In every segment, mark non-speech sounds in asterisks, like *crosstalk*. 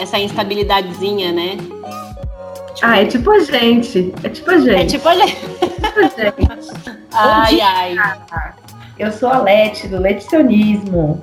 essa instabilidadezinha, né? Tipo, ah, é tipo a gente. É tipo a gente. É tipo a gente. É tipo a gente. *laughs* ai, ai. Eu sou a Lete, do Leticionismo.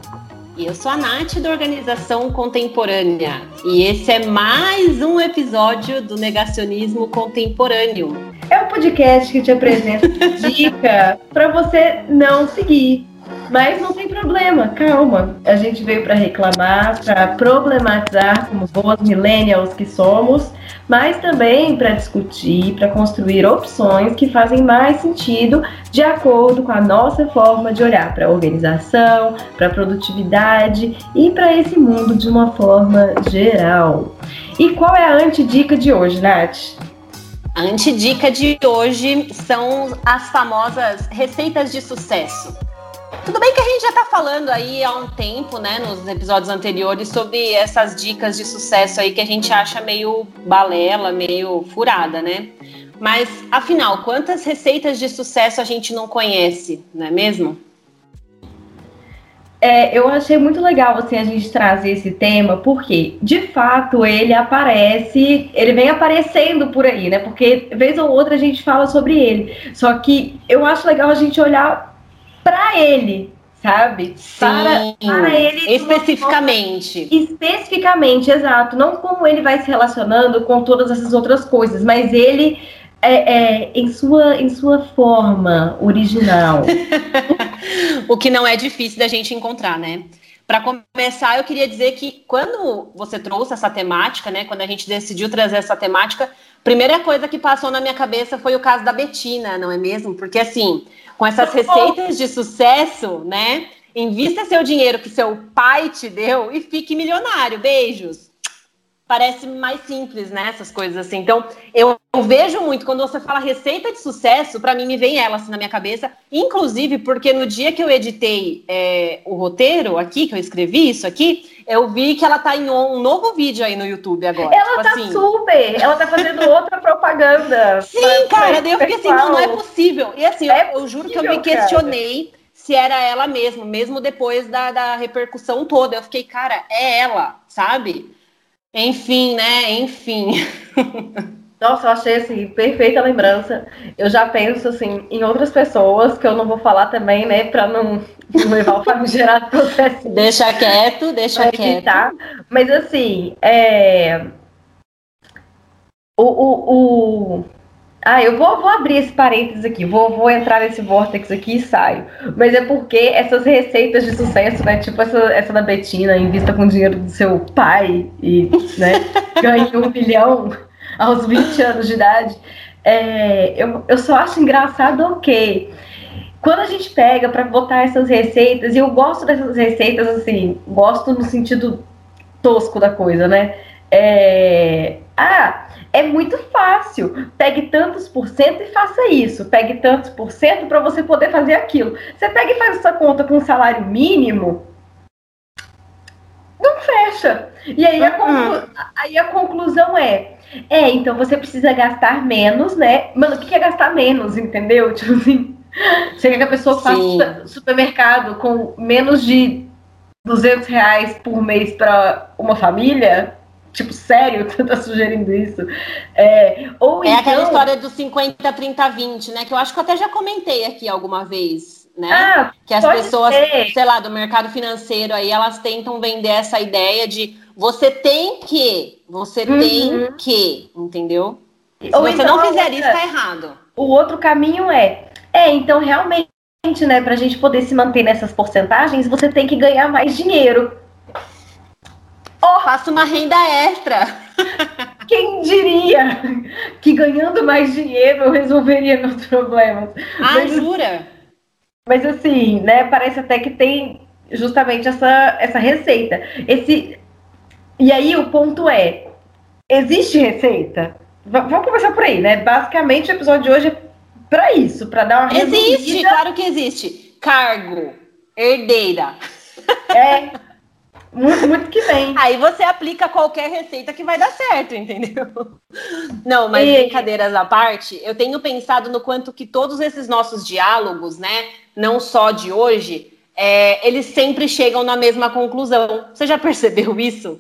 E eu sou a Nath da Organização Contemporânea. E esse é mais um episódio do Negacionismo Contemporâneo. É um podcast que te apresenta *laughs* dica para você não seguir mas não tem problema, calma. A gente veio para reclamar, para problematizar como boas millennials que somos, mas também para discutir, para construir opções que fazem mais sentido de acordo com a nossa forma de olhar para a organização, para a produtividade e para esse mundo de uma forma geral. E qual é a antidica de hoje, Nath? A antidica de hoje são as famosas receitas de sucesso. Tudo bem que a gente já está falando aí há um tempo, né, nos episódios anteriores, sobre essas dicas de sucesso aí que a gente acha meio balela, meio furada, né? Mas, afinal, quantas receitas de sucesso a gente não conhece, não é mesmo? É, eu achei muito legal assim, a gente trazer esse tema, porque de fato ele aparece, ele vem aparecendo por aí, né? Porque vez ou outra a gente fala sobre ele. Só que eu acho legal a gente olhar para ele, sabe? Sim, para, para ele. Especificamente. Forma, especificamente, exato. Não como ele vai se relacionando com todas essas outras coisas, mas ele é, é, em, sua, em sua forma original. *laughs* o que não é difícil da gente encontrar, né? Para começar, eu queria dizer que quando você trouxe essa temática, né, quando a gente decidiu trazer essa temática, primeira coisa que passou na minha cabeça foi o caso da Betina, não é mesmo? Porque assim, com essas receitas de sucesso, né? Invista seu dinheiro que seu pai te deu e fique milionário. Beijos. Parece mais simples, né? Essas coisas assim. Então, eu, eu vejo muito quando você fala receita de sucesso, para mim me vem ela assim na minha cabeça. Inclusive, porque no dia que eu editei é, o roteiro aqui, que eu escrevi isso aqui, eu vi que ela tá em um novo vídeo aí no YouTube agora. Ela tipo tá assim. super! Ela tá fazendo outra propaganda. Sim, cara, daí eu fiquei assim, não, não é possível. E assim, é eu, eu, juro que eu me questionei cara. se era ela mesma, mesmo depois da, da repercussão toda. Eu fiquei, cara, é ela, sabe? Enfim, né? Enfim. *laughs* Nossa, eu achei assim, perfeita lembrança. Eu já penso assim em outras pessoas que eu não vou falar também, né, para não, não levar o famigerado *laughs* processo. Deixa quieto, deixa quieto. Tá? Mas assim, é... o, o, o... Ah, eu vou, vou abrir esse parênteses aqui, vou, vou entrar nesse vórtex aqui e saio. Mas é porque essas receitas de sucesso, né? Tipo essa, essa da Betina, invista com o dinheiro do seu pai e né, *laughs* ganhe um milhão aos 20 anos de idade, é, eu, eu só acho engraçado o okay. Quando a gente pega para botar essas receitas, e eu gosto dessas receitas, assim, gosto no sentido tosco da coisa, né? É, ah, é muito fácil. Pegue tantos por cento e faça isso. Pegue tantos por cento para você poder fazer aquilo. Você pega e faz essa conta com um salário mínimo, não fecha. E aí a, conclu... aí a conclusão é: é, então você precisa gastar menos, né? Mano, o que é gastar menos, entendeu? *laughs* Tipo assim, você quer que a pessoa faça supermercado com menos de 200 reais por mês para uma família? Tipo, sério, tu tá sugerindo isso? É, ou é então... aquela história do 50, 30, 20, né? Que eu acho que eu até já comentei aqui alguma vez, né? Ah, que as pessoas, ser. sei lá, do mercado financeiro aí, elas tentam vender essa ideia de você tem que, você uhum. tem que, entendeu? Se Ou você então, não fizer isso, tá errado. O outro caminho é, é, então realmente, né, pra gente poder se manter nessas porcentagens, você tem que ganhar mais dinheiro. Oh, faça uma renda extra. *laughs* Quem diria que ganhando mais dinheiro eu resolveria meus problemas? Ah, mas, jura? Mas assim, né, parece até que tem justamente essa, essa receita. Esse e aí o ponto é: existe receita? V vamos começar por aí, né? Basicamente, o episódio de hoje é para isso, para dar uma Existe, resumida. claro que existe. Cargo, herdeira. É. *laughs* Muito, muito que bem. Aí você aplica qualquer receita que vai dar certo, entendeu? Não, mas e... brincadeiras à parte, eu tenho pensado no quanto que todos esses nossos diálogos, né, não só de hoje, é, eles sempre chegam na mesma conclusão. Você já percebeu isso?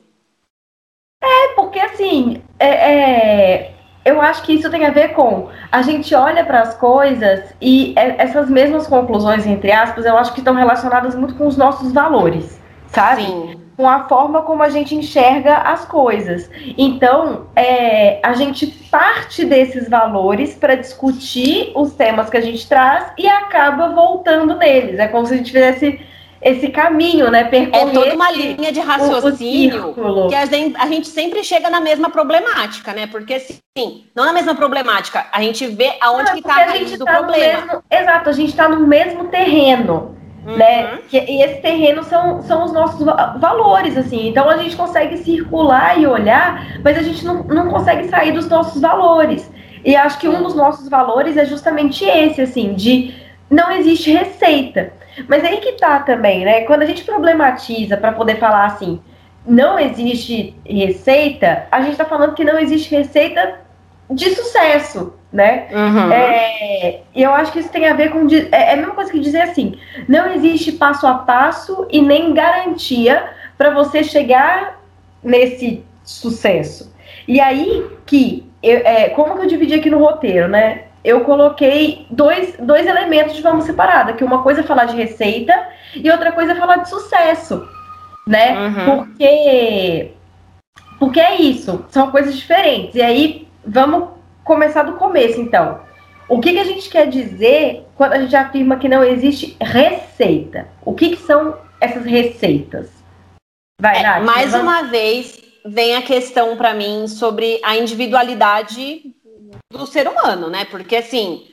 É, porque assim, é, é, eu acho que isso tem a ver com a gente olha para as coisas e é, essas mesmas conclusões, entre aspas, eu acho que estão relacionadas muito com os nossos valores, sabe? Sim. Com a forma como a gente enxerga as coisas. Então, é, a gente parte desses valores para discutir os temas que a gente traz e acaba voltando neles. É como se a gente fizesse esse caminho, né? Percorrer é toda uma linha de raciocínio que a gente, a gente, sempre chega na mesma problemática, né? Porque assim, não na mesma problemática, a gente vê aonde que está a raiz do tá problema. Mesmo, exato, a gente está no mesmo terreno. Né? Uhum. Né? Que, e esse terreno são, são os nossos valores, assim. Então a gente consegue circular e olhar, mas a gente não, não consegue sair dos nossos valores. E acho que um dos nossos valores é justamente esse, assim, de não existe receita. Mas aí que tá também, né? Quando a gente problematiza para poder falar assim, não existe receita, a gente tá falando que não existe receita de sucesso, né? Uhum. É, eu acho que isso tem a ver com. É, é a mesma coisa que dizer assim: não existe passo a passo e nem garantia para você chegar nesse sucesso. E aí que, eu, é, como que eu dividi aqui no roteiro, né? eu coloquei dois, dois elementos de forma separada, que uma coisa é falar de receita e outra coisa é falar de sucesso, né? Uhum. Porque porque é isso, são coisas diferentes. E aí vamos começar do começo, então. O que, que a gente quer dizer quando a gente afirma que não existe receita? O que, que são essas receitas? Vai, é, Nath, mais vamos... uma vez vem a questão para mim sobre a individualidade do ser humano, né? Porque assim,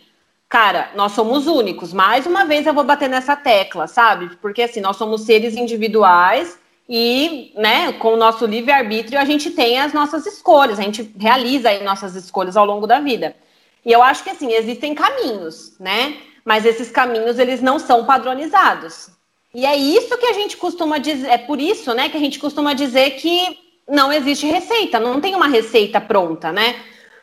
cara, nós somos únicos. Mais uma vez eu vou bater nessa tecla, sabe? Porque assim, nós somos seres individuais e, né, com o nosso livre-arbítrio a gente tem as nossas escolhas, a gente realiza aí nossas escolhas ao longo da vida. E eu acho que assim, existem caminhos, né? Mas esses caminhos eles não são padronizados. E é isso que a gente costuma dizer, é por isso, né, que a gente costuma dizer que não existe receita, não tem uma receita pronta, né?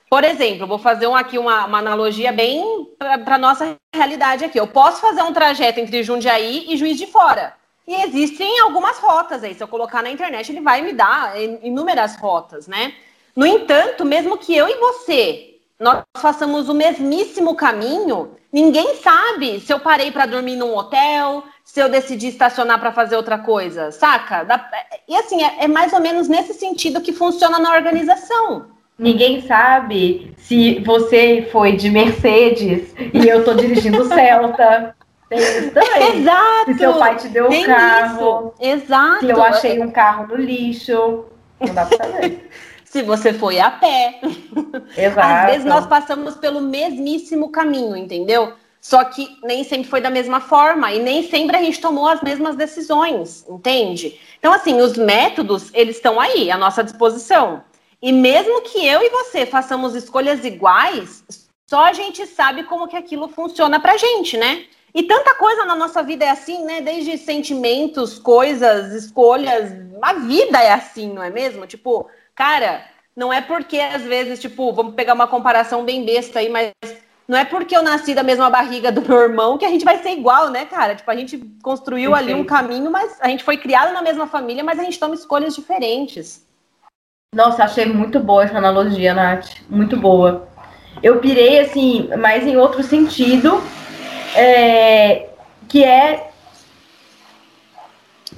Por exemplo, vou fazer um, aqui uma, uma analogia bem para a nossa realidade aqui. Eu posso fazer um trajeto entre Jundiaí e Juiz de Fora. E existem algumas rotas aí. Se eu colocar na internet, ele vai me dar inúmeras rotas, né? No entanto, mesmo que eu e você nós façamos o mesmíssimo caminho, ninguém sabe se eu parei para dormir num hotel, se eu decidi estacionar para fazer outra coisa, saca? E assim, é, é mais ou menos nesse sentido que funciona na organização. Ninguém sabe se você foi de Mercedes e eu tô dirigindo Celta. Tem isso também. Exato. Se seu pai te deu um carro. Isso. Exato. Se eu achei um carro no lixo. Não dá pra saber. *laughs* se você foi a pé. Exato. Às vezes nós passamos pelo mesmíssimo caminho, entendeu? Só que nem sempre foi da mesma forma e nem sempre a gente tomou as mesmas decisões, entende? Então, assim, os métodos, eles estão aí, à nossa disposição. E mesmo que eu e você façamos escolhas iguais, só a gente sabe como que aquilo funciona pra gente, né? E tanta coisa na nossa vida é assim, né? Desde sentimentos, coisas, escolhas, a vida é assim, não é mesmo? Tipo, cara, não é porque às vezes, tipo, vamos pegar uma comparação bem besta aí, mas não é porque eu nasci da mesma barriga do meu irmão que a gente vai ser igual, né, cara? Tipo, a gente construiu Perfeito. ali um caminho, mas a gente foi criado na mesma família, mas a gente toma escolhas diferentes. Nossa, achei muito boa essa analogia, Nath. Muito boa. Eu pirei, assim, mas em outro sentido, é, que é.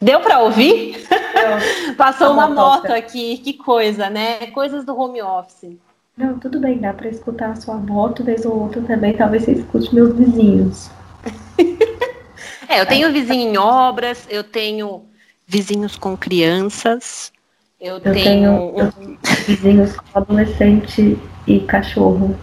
Deu para ouvir? *laughs* Passou uma, moto aqui, que coisa, né? Coisas do home office. Não, tudo bem, dá para escutar a sua moto, vez ou outra também. Talvez você escute meus vizinhos. *laughs* é, eu tenho vizinho em obras, eu tenho vizinhos com crianças. Eu, eu tenho, tenho vizinhos com adolescente e cachorro.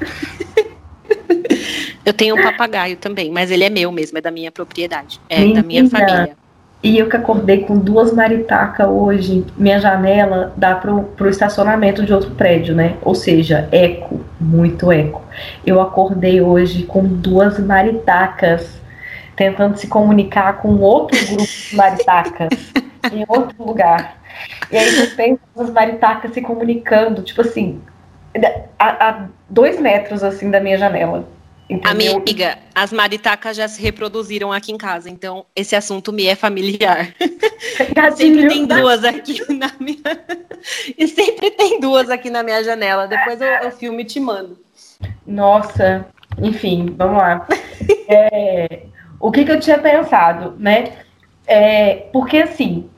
*laughs* eu tenho um papagaio também, mas ele é meu mesmo, é da minha propriedade, é Menina. da minha família. E eu que acordei com duas maritacas hoje, minha janela dá pro, pro estacionamento de outro prédio, né? Ou seja, eco, muito eco. Eu acordei hoje com duas maritacas tentando se comunicar com outro grupo de *laughs* maritacas em outro lugar. E aí você tem as maritacas se comunicando, tipo assim, a, a, dois metros assim da minha janela. Entendeu? Amiga, as maritacas já se reproduziram aqui em casa, então esse assunto me é familiar. sempre tem duas aqui na minha. *laughs* e sempre tem duas aqui na minha janela. Depois eu, eu filme e te mando. Nossa, enfim, vamos lá. É, o que, que, eu tinha pensado, né? É, porque assim,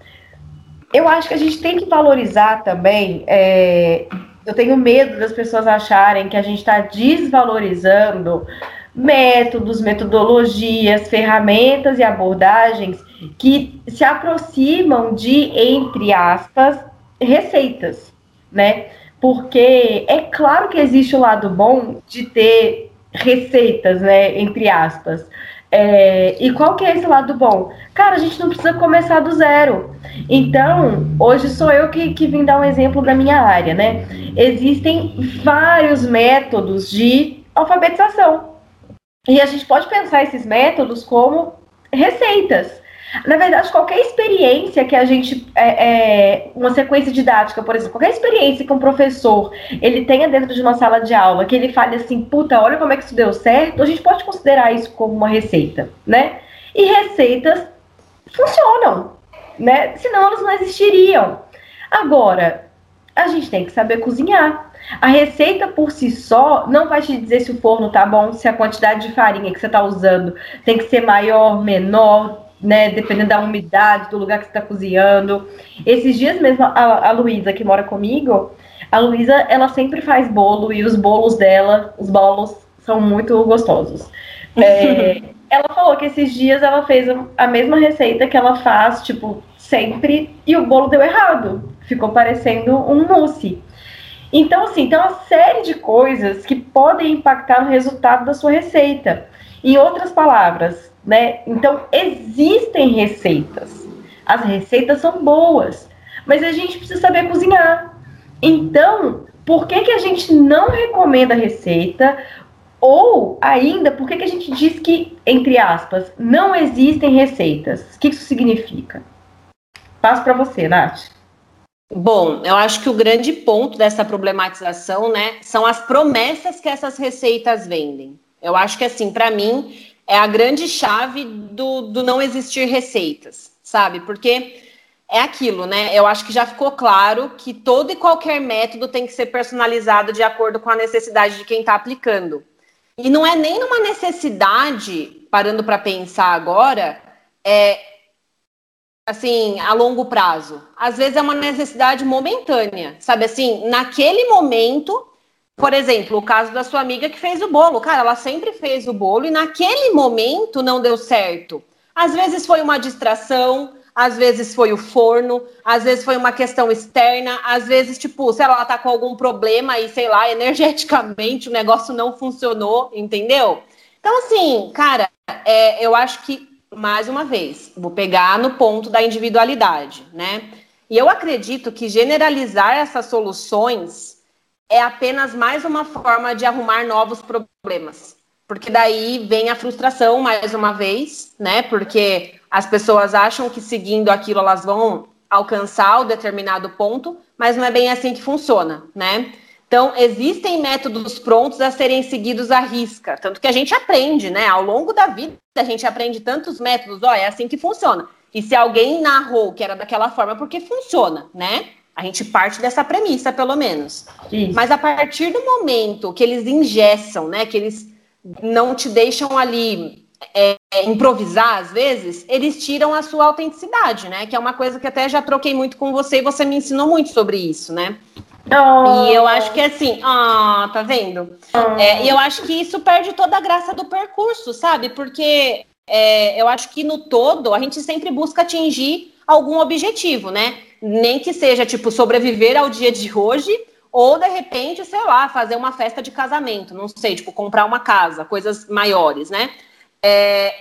eu acho que a gente tem que valorizar também. É, eu tenho medo das pessoas acharem que a gente está desvalorizando métodos, metodologias, ferramentas e abordagens que se aproximam de, entre aspas, receitas, né? Porque é claro que existe o lado bom de ter receitas, né? Entre aspas. É, e qual que é esse lado bom? Cara, a gente não precisa começar do zero. Então, hoje sou eu que, que vim dar um exemplo da minha área, né? Existem vários métodos de alfabetização. E a gente pode pensar esses métodos como receitas. Na verdade, qualquer experiência que a gente. É, é, uma sequência didática, por exemplo, qualquer experiência que um professor ele tenha dentro de uma sala de aula, que ele fale assim, puta, olha como é que isso deu certo, a gente pode considerar isso como uma receita, né? E receitas funcionam, né? Senão elas não existiriam. Agora, a gente tem que saber cozinhar. A receita por si só não vai te dizer se o forno tá bom, se a quantidade de farinha que você tá usando tem que ser maior, menor, né? Dependendo da umidade, do lugar que você está cozinhando. Esses dias mesmo, a, a Luísa, que mora comigo, a Luísa, ela sempre faz bolo e os bolos dela, os bolos, são muito gostosos. *laughs* É, ela falou que esses dias ela fez a mesma receita que ela faz, tipo, sempre, e o bolo deu errado. Ficou parecendo um mousse. Então, assim, tem uma série de coisas que podem impactar no resultado da sua receita. Em outras palavras, né? Então, existem receitas. As receitas são boas, mas a gente precisa saber cozinhar. Então, por que, que a gente não recomenda a receita? Ou ainda, por que, que a gente diz que, entre aspas, não existem receitas? O que isso significa? Passo para você, Nath. Bom, eu acho que o grande ponto dessa problematização, né, são as promessas que essas receitas vendem. Eu acho que, assim, para mim, é a grande chave do, do não existir receitas, sabe? Porque é aquilo, né? Eu acho que já ficou claro que todo e qualquer método tem que ser personalizado de acordo com a necessidade de quem está aplicando. E não é nem numa necessidade, parando para pensar agora, é assim, a longo prazo. Às vezes é uma necessidade momentânea, sabe assim, naquele momento por exemplo, o caso da sua amiga que fez o bolo. Cara, ela sempre fez o bolo e naquele momento não deu certo. Às vezes foi uma distração, às vezes foi o forno, às vezes foi uma questão externa, às vezes, tipo, sei lá, ela tá com algum problema e, sei lá, *laughs* energeticamente o negócio não funcionou, entendeu? Então, assim, cara, é, eu acho que, mais uma vez, vou pegar no ponto da individualidade, né? E eu acredito que generalizar essas soluções é apenas mais uma forma de arrumar novos problemas. Porque daí vem a frustração mais uma vez, né? Porque as pessoas acham que seguindo aquilo elas vão alcançar o determinado ponto, mas não é bem assim que funciona, né? Então, existem métodos prontos a serem seguidos à risca, tanto que a gente aprende, né? Ao longo da vida, a gente aprende tantos métodos, ó, é assim que funciona. E se alguém narrou que era daquela forma, é porque funciona, né? A gente parte dessa premissa, pelo menos. Isso. Mas a partir do momento que eles ingessam, né, que eles não te deixam ali é, improvisar às vezes, eles tiram a sua autenticidade, né? Que é uma coisa que até já troquei muito com você e você me ensinou muito sobre isso, né? Oh. E eu acho que assim, ah, tá vendo? Oh. É, e eu acho que isso perde toda a graça do percurso, sabe? Porque é, eu acho que no todo a gente sempre busca atingir algum objetivo, né? Nem que seja, tipo, sobreviver ao dia de hoje, ou de repente, sei lá, fazer uma festa de casamento, não sei, tipo, comprar uma casa, coisas maiores, né? É,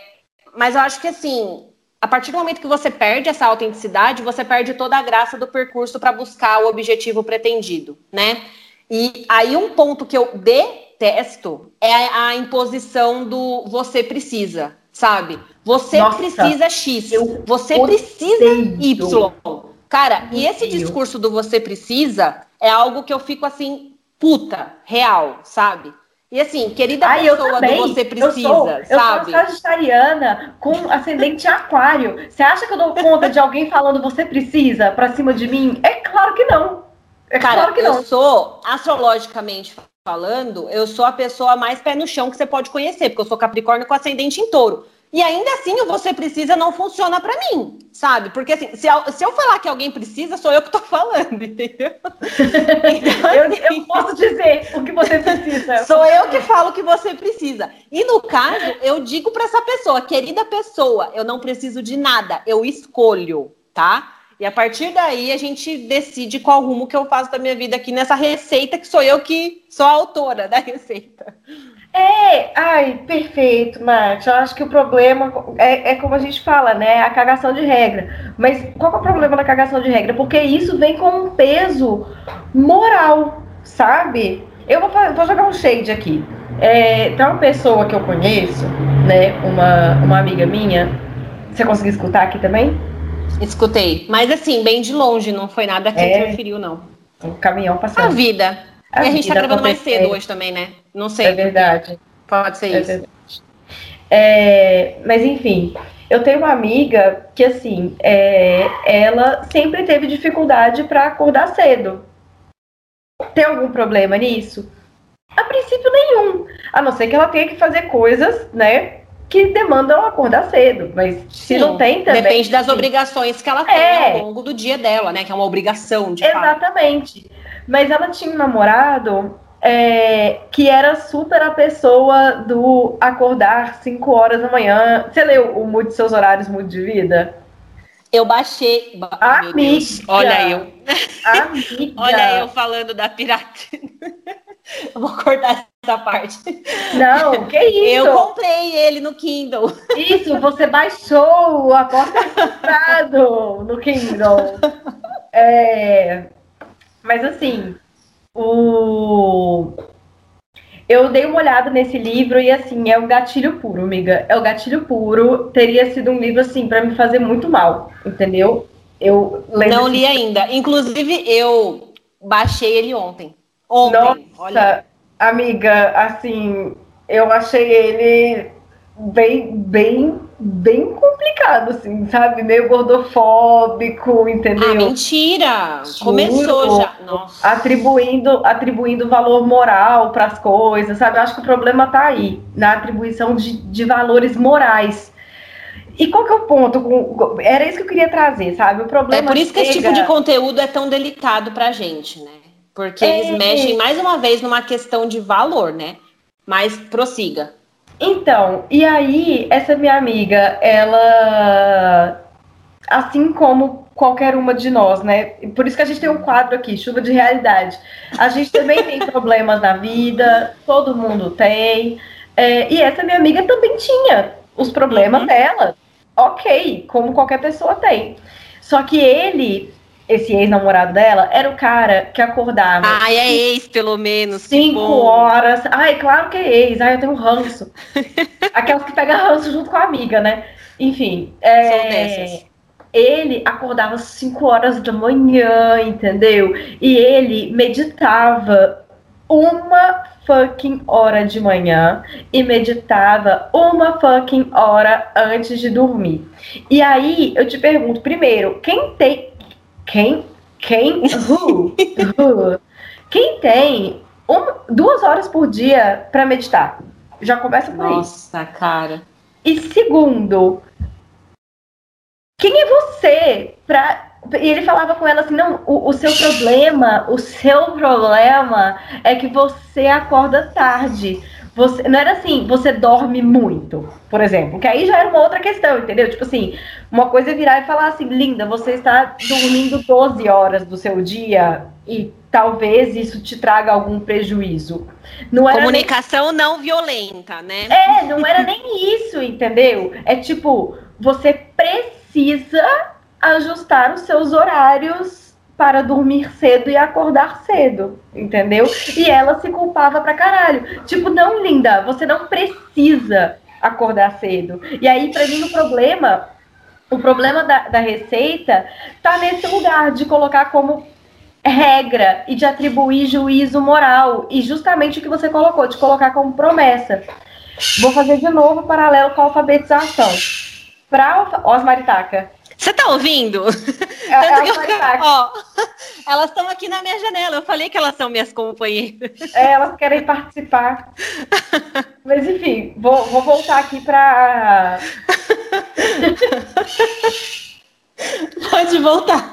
mas eu acho que assim, a partir do momento que você perde essa autenticidade, você perde toda a graça do percurso para buscar o objetivo pretendido, né? E aí um ponto que eu detesto é a imposição do você precisa, sabe? Você Nossa, precisa X, você precisa Y. Cara, e esse discurso do você precisa é algo que eu fico assim, puta, real, sabe? E assim, querida Ai, pessoa do você precisa, eu sou, sabe? Eu sou sagitariana com ascendente aquário. Você acha que eu dou conta de alguém falando você precisa pra cima de mim? É claro que não. É Cara, claro que não. eu sou, astrologicamente falando, eu sou a pessoa mais pé no chão que você pode conhecer, porque eu sou capricórnio com ascendente em touro. E ainda assim, o você precisa não funciona para mim, sabe? Porque assim, se eu, se eu falar que alguém precisa, sou eu que tô *laughs* falando, entendeu? Então, eu, assim, eu, posso dizer o que você *laughs* precisa. Sou eu que falo o que você precisa. E no caso, eu digo para essa pessoa, querida pessoa, eu não preciso de nada, eu escolho, tá? E a partir daí a gente decide qual rumo que eu faço da minha vida aqui nessa receita, que sou eu que sou a autora da receita. É, ai, perfeito, Marte. Eu acho que o problema é, é, como a gente fala, né? A cagação de regra. Mas qual é o problema da cagação de regra? Porque isso vem com um peso moral, sabe? Eu vou, vou jogar um shade aqui. É, tem uma pessoa que eu conheço, né? Uma, uma amiga minha. Você conseguiu escutar aqui também? Escutei. Mas assim, bem de longe, não foi nada que é, interferiu, não. Um caminhão passando. A vida. A e a gente tá gravando mais cedo hoje também, né? Não sei. É verdade. Pode ser é isso. Verdade. É, mas enfim, eu tenho uma amiga que assim, é, ela sempre teve dificuldade para acordar cedo. Tem algum problema nisso? A princípio nenhum. A não ser que ela tenha que fazer coisas, né? Que demandam acordar cedo. Mas se Sim, não tem também. Depende das obrigações que ela tem é. ao longo do dia dela, né? Que é uma obrigação de Exatamente. Fato. Mas ela tinha um namorado é, que era super a pessoa do acordar 5 horas da manhã. Você leu o Mude Seus Horários, Mude de Vida? Eu baixei. Amiga. Olha eu. Amiga. *laughs* Olha eu falando da piratina. Eu *laughs* vou cortar essa parte. Não, que isso? Eu comprei ele no Kindle. Isso, você baixou a porta *laughs* no Kindle. É, mas assim, o eu dei uma olhada nesse livro e assim, é o gatilho puro, amiga. É o gatilho puro. Teria sido um livro assim para me fazer muito mal, entendeu? Eu não li ainda. Inclusive eu baixei ele ontem. Ontem, Nossa, olha. amiga, assim, eu achei ele bem, bem, bem complicado, assim, sabe? Meio gordofóbico, entendeu? Ah, mentira! Juro, Começou já. Nossa. Atribuindo, atribuindo valor moral para as coisas, sabe? Eu acho que o problema tá aí, na atribuição de, de valores morais. E qual que é o ponto? Era isso que eu queria trazer, sabe? O problema. É por isso que esse tipo de conteúdo é tão delicado pra gente, né? Porque é... eles mexem mais uma vez numa questão de valor, né? Mas prossiga. Então, e aí, essa minha amiga, ela. Assim como qualquer uma de nós, né? Por isso que a gente tem um quadro aqui, chuva de realidade. A gente também tem *laughs* problemas na vida, todo mundo tem. É, e essa minha amiga também tinha os problemas uhum. dela. Ok, como qualquer pessoa tem. Só que ele esse ex-namorado dela, era o cara que acordava. Ai, é ex, pelo menos. Cinco horas. Ai, claro que é ex. Ai, eu tenho ranço. *laughs* Aquelas que pegam ranço junto com a amiga, né? Enfim. É... São dessas. Ele acordava cinco horas da manhã, entendeu? E ele meditava uma fucking hora de manhã e meditava uma fucking hora antes de dormir. E aí eu te pergunto, primeiro, quem tem quem, quem, who, *laughs* who, quem tem um, duas horas por dia para meditar? Já começa por Nossa, isso. Nossa, cara. E segundo, quem é você para e ele falava com ela assim, não, o, o, seu problema, o seu problema é que você acorda tarde. Você, não era assim, você dorme muito, por exemplo, que aí já era uma outra questão, entendeu? Tipo assim, uma coisa é virar e falar assim, linda, você está dormindo 12 horas do seu dia e talvez isso te traga algum prejuízo. Não Comunicação nem... não violenta, né? É, não era nem isso, entendeu? É tipo, você precisa ajustar os seus horários para dormir cedo e acordar cedo, entendeu? E ela se culpava pra caralho. Tipo, não, linda, você não precisa acordar cedo. E aí, pra mim, o problema, o problema da, da receita tá nesse lugar de colocar como regra e de atribuir juízo moral. E justamente o que você colocou, de colocar como promessa. Vou fazer de novo paralelo com a alfabetização. Para Osmaritaca. Você tá ouvindo? É, *laughs* é eu, ó, *laughs* elas estão aqui na minha janela. Eu falei que elas são minhas companheiras. É, elas querem participar. *laughs* Mas enfim, vou, vou voltar aqui para. Pode voltar.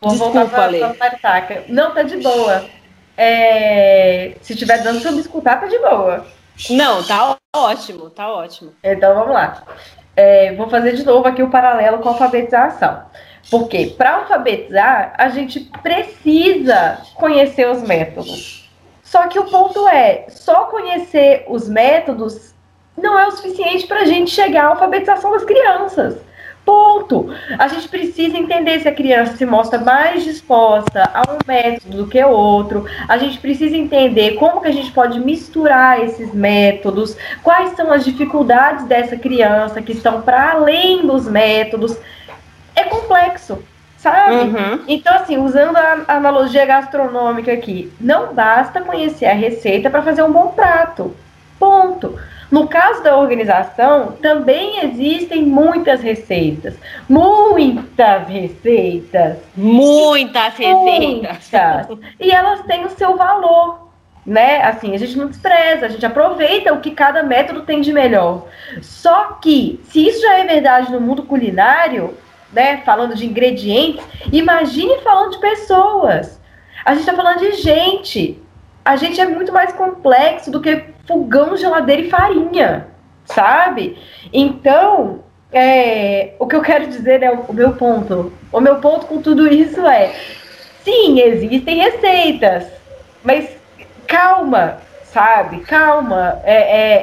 Vou Desculpa, voltar para Não, tá de boa. É... Se tiver dando pra me escutar, tá de boa. Não, tá ótimo, tá ótimo. Então vamos lá. É, vou fazer de novo aqui o paralelo com a alfabetização. Porque para alfabetizar, a gente precisa conhecer os métodos. Só que o ponto é, só conhecer os métodos não é o suficiente para a gente chegar à alfabetização das crianças. Ponto. A gente precisa entender se a criança se mostra mais disposta a um método do que o outro. A gente precisa entender como que a gente pode misturar esses métodos, quais são as dificuldades dessa criança que estão para além dos métodos. É complexo, sabe? Uhum. Então, assim, usando a analogia gastronômica aqui, não basta conhecer a receita para fazer um bom prato. Ponto. No caso da organização, também existem muitas receitas. Muitas receitas. Muitas receitas. Muitas. E elas têm o seu valor. Né? Assim, a gente não despreza, a gente aproveita o que cada método tem de melhor. Só que, se isso já é verdade no mundo culinário, né, falando de ingredientes, imagine falando de pessoas. A gente está falando de gente. A gente é muito mais complexo do que fogão, geladeira e farinha, sabe? Então, é, o que eu quero dizer é o, meu ponto. O meu ponto com tudo isso é: sim, existem receitas, mas calma, sabe? Calma. É,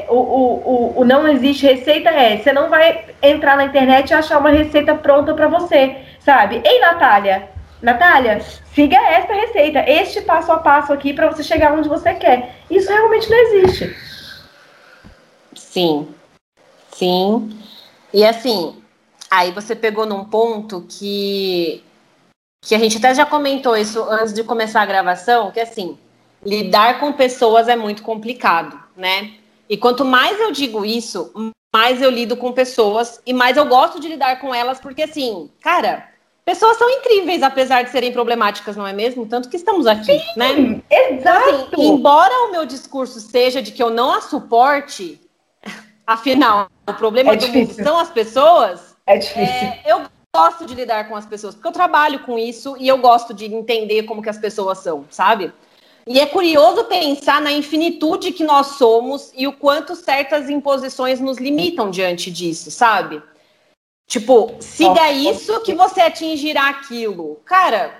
é, o, o, o, o, não existe receita é, você não vai entrar na internet e achar uma receita pronta para você, sabe? Ei, Natália, Natália, siga esta receita, este passo a passo aqui para você chegar onde você quer. Isso realmente não existe. Sim, sim. E assim, aí você pegou num ponto que que a gente até já comentou isso antes de começar a gravação, que assim, lidar com pessoas é muito complicado, né? E quanto mais eu digo isso, mais eu lido com pessoas e mais eu gosto de lidar com elas, porque assim, cara, Pessoas são incríveis, apesar de serem problemáticas, não é mesmo? Tanto que estamos aqui, Sim, né? Exato. Assim, embora o meu discurso seja de que eu não a suporte, afinal, o problema é do mundo são as pessoas. É difícil. É, eu gosto de lidar com as pessoas, porque eu trabalho com isso e eu gosto de entender como que as pessoas são, sabe? E é curioso pensar na infinitude que nós somos e o quanto certas imposições nos limitam diante disso, sabe? Tipo, siga isso que você atingirá aquilo. Cara,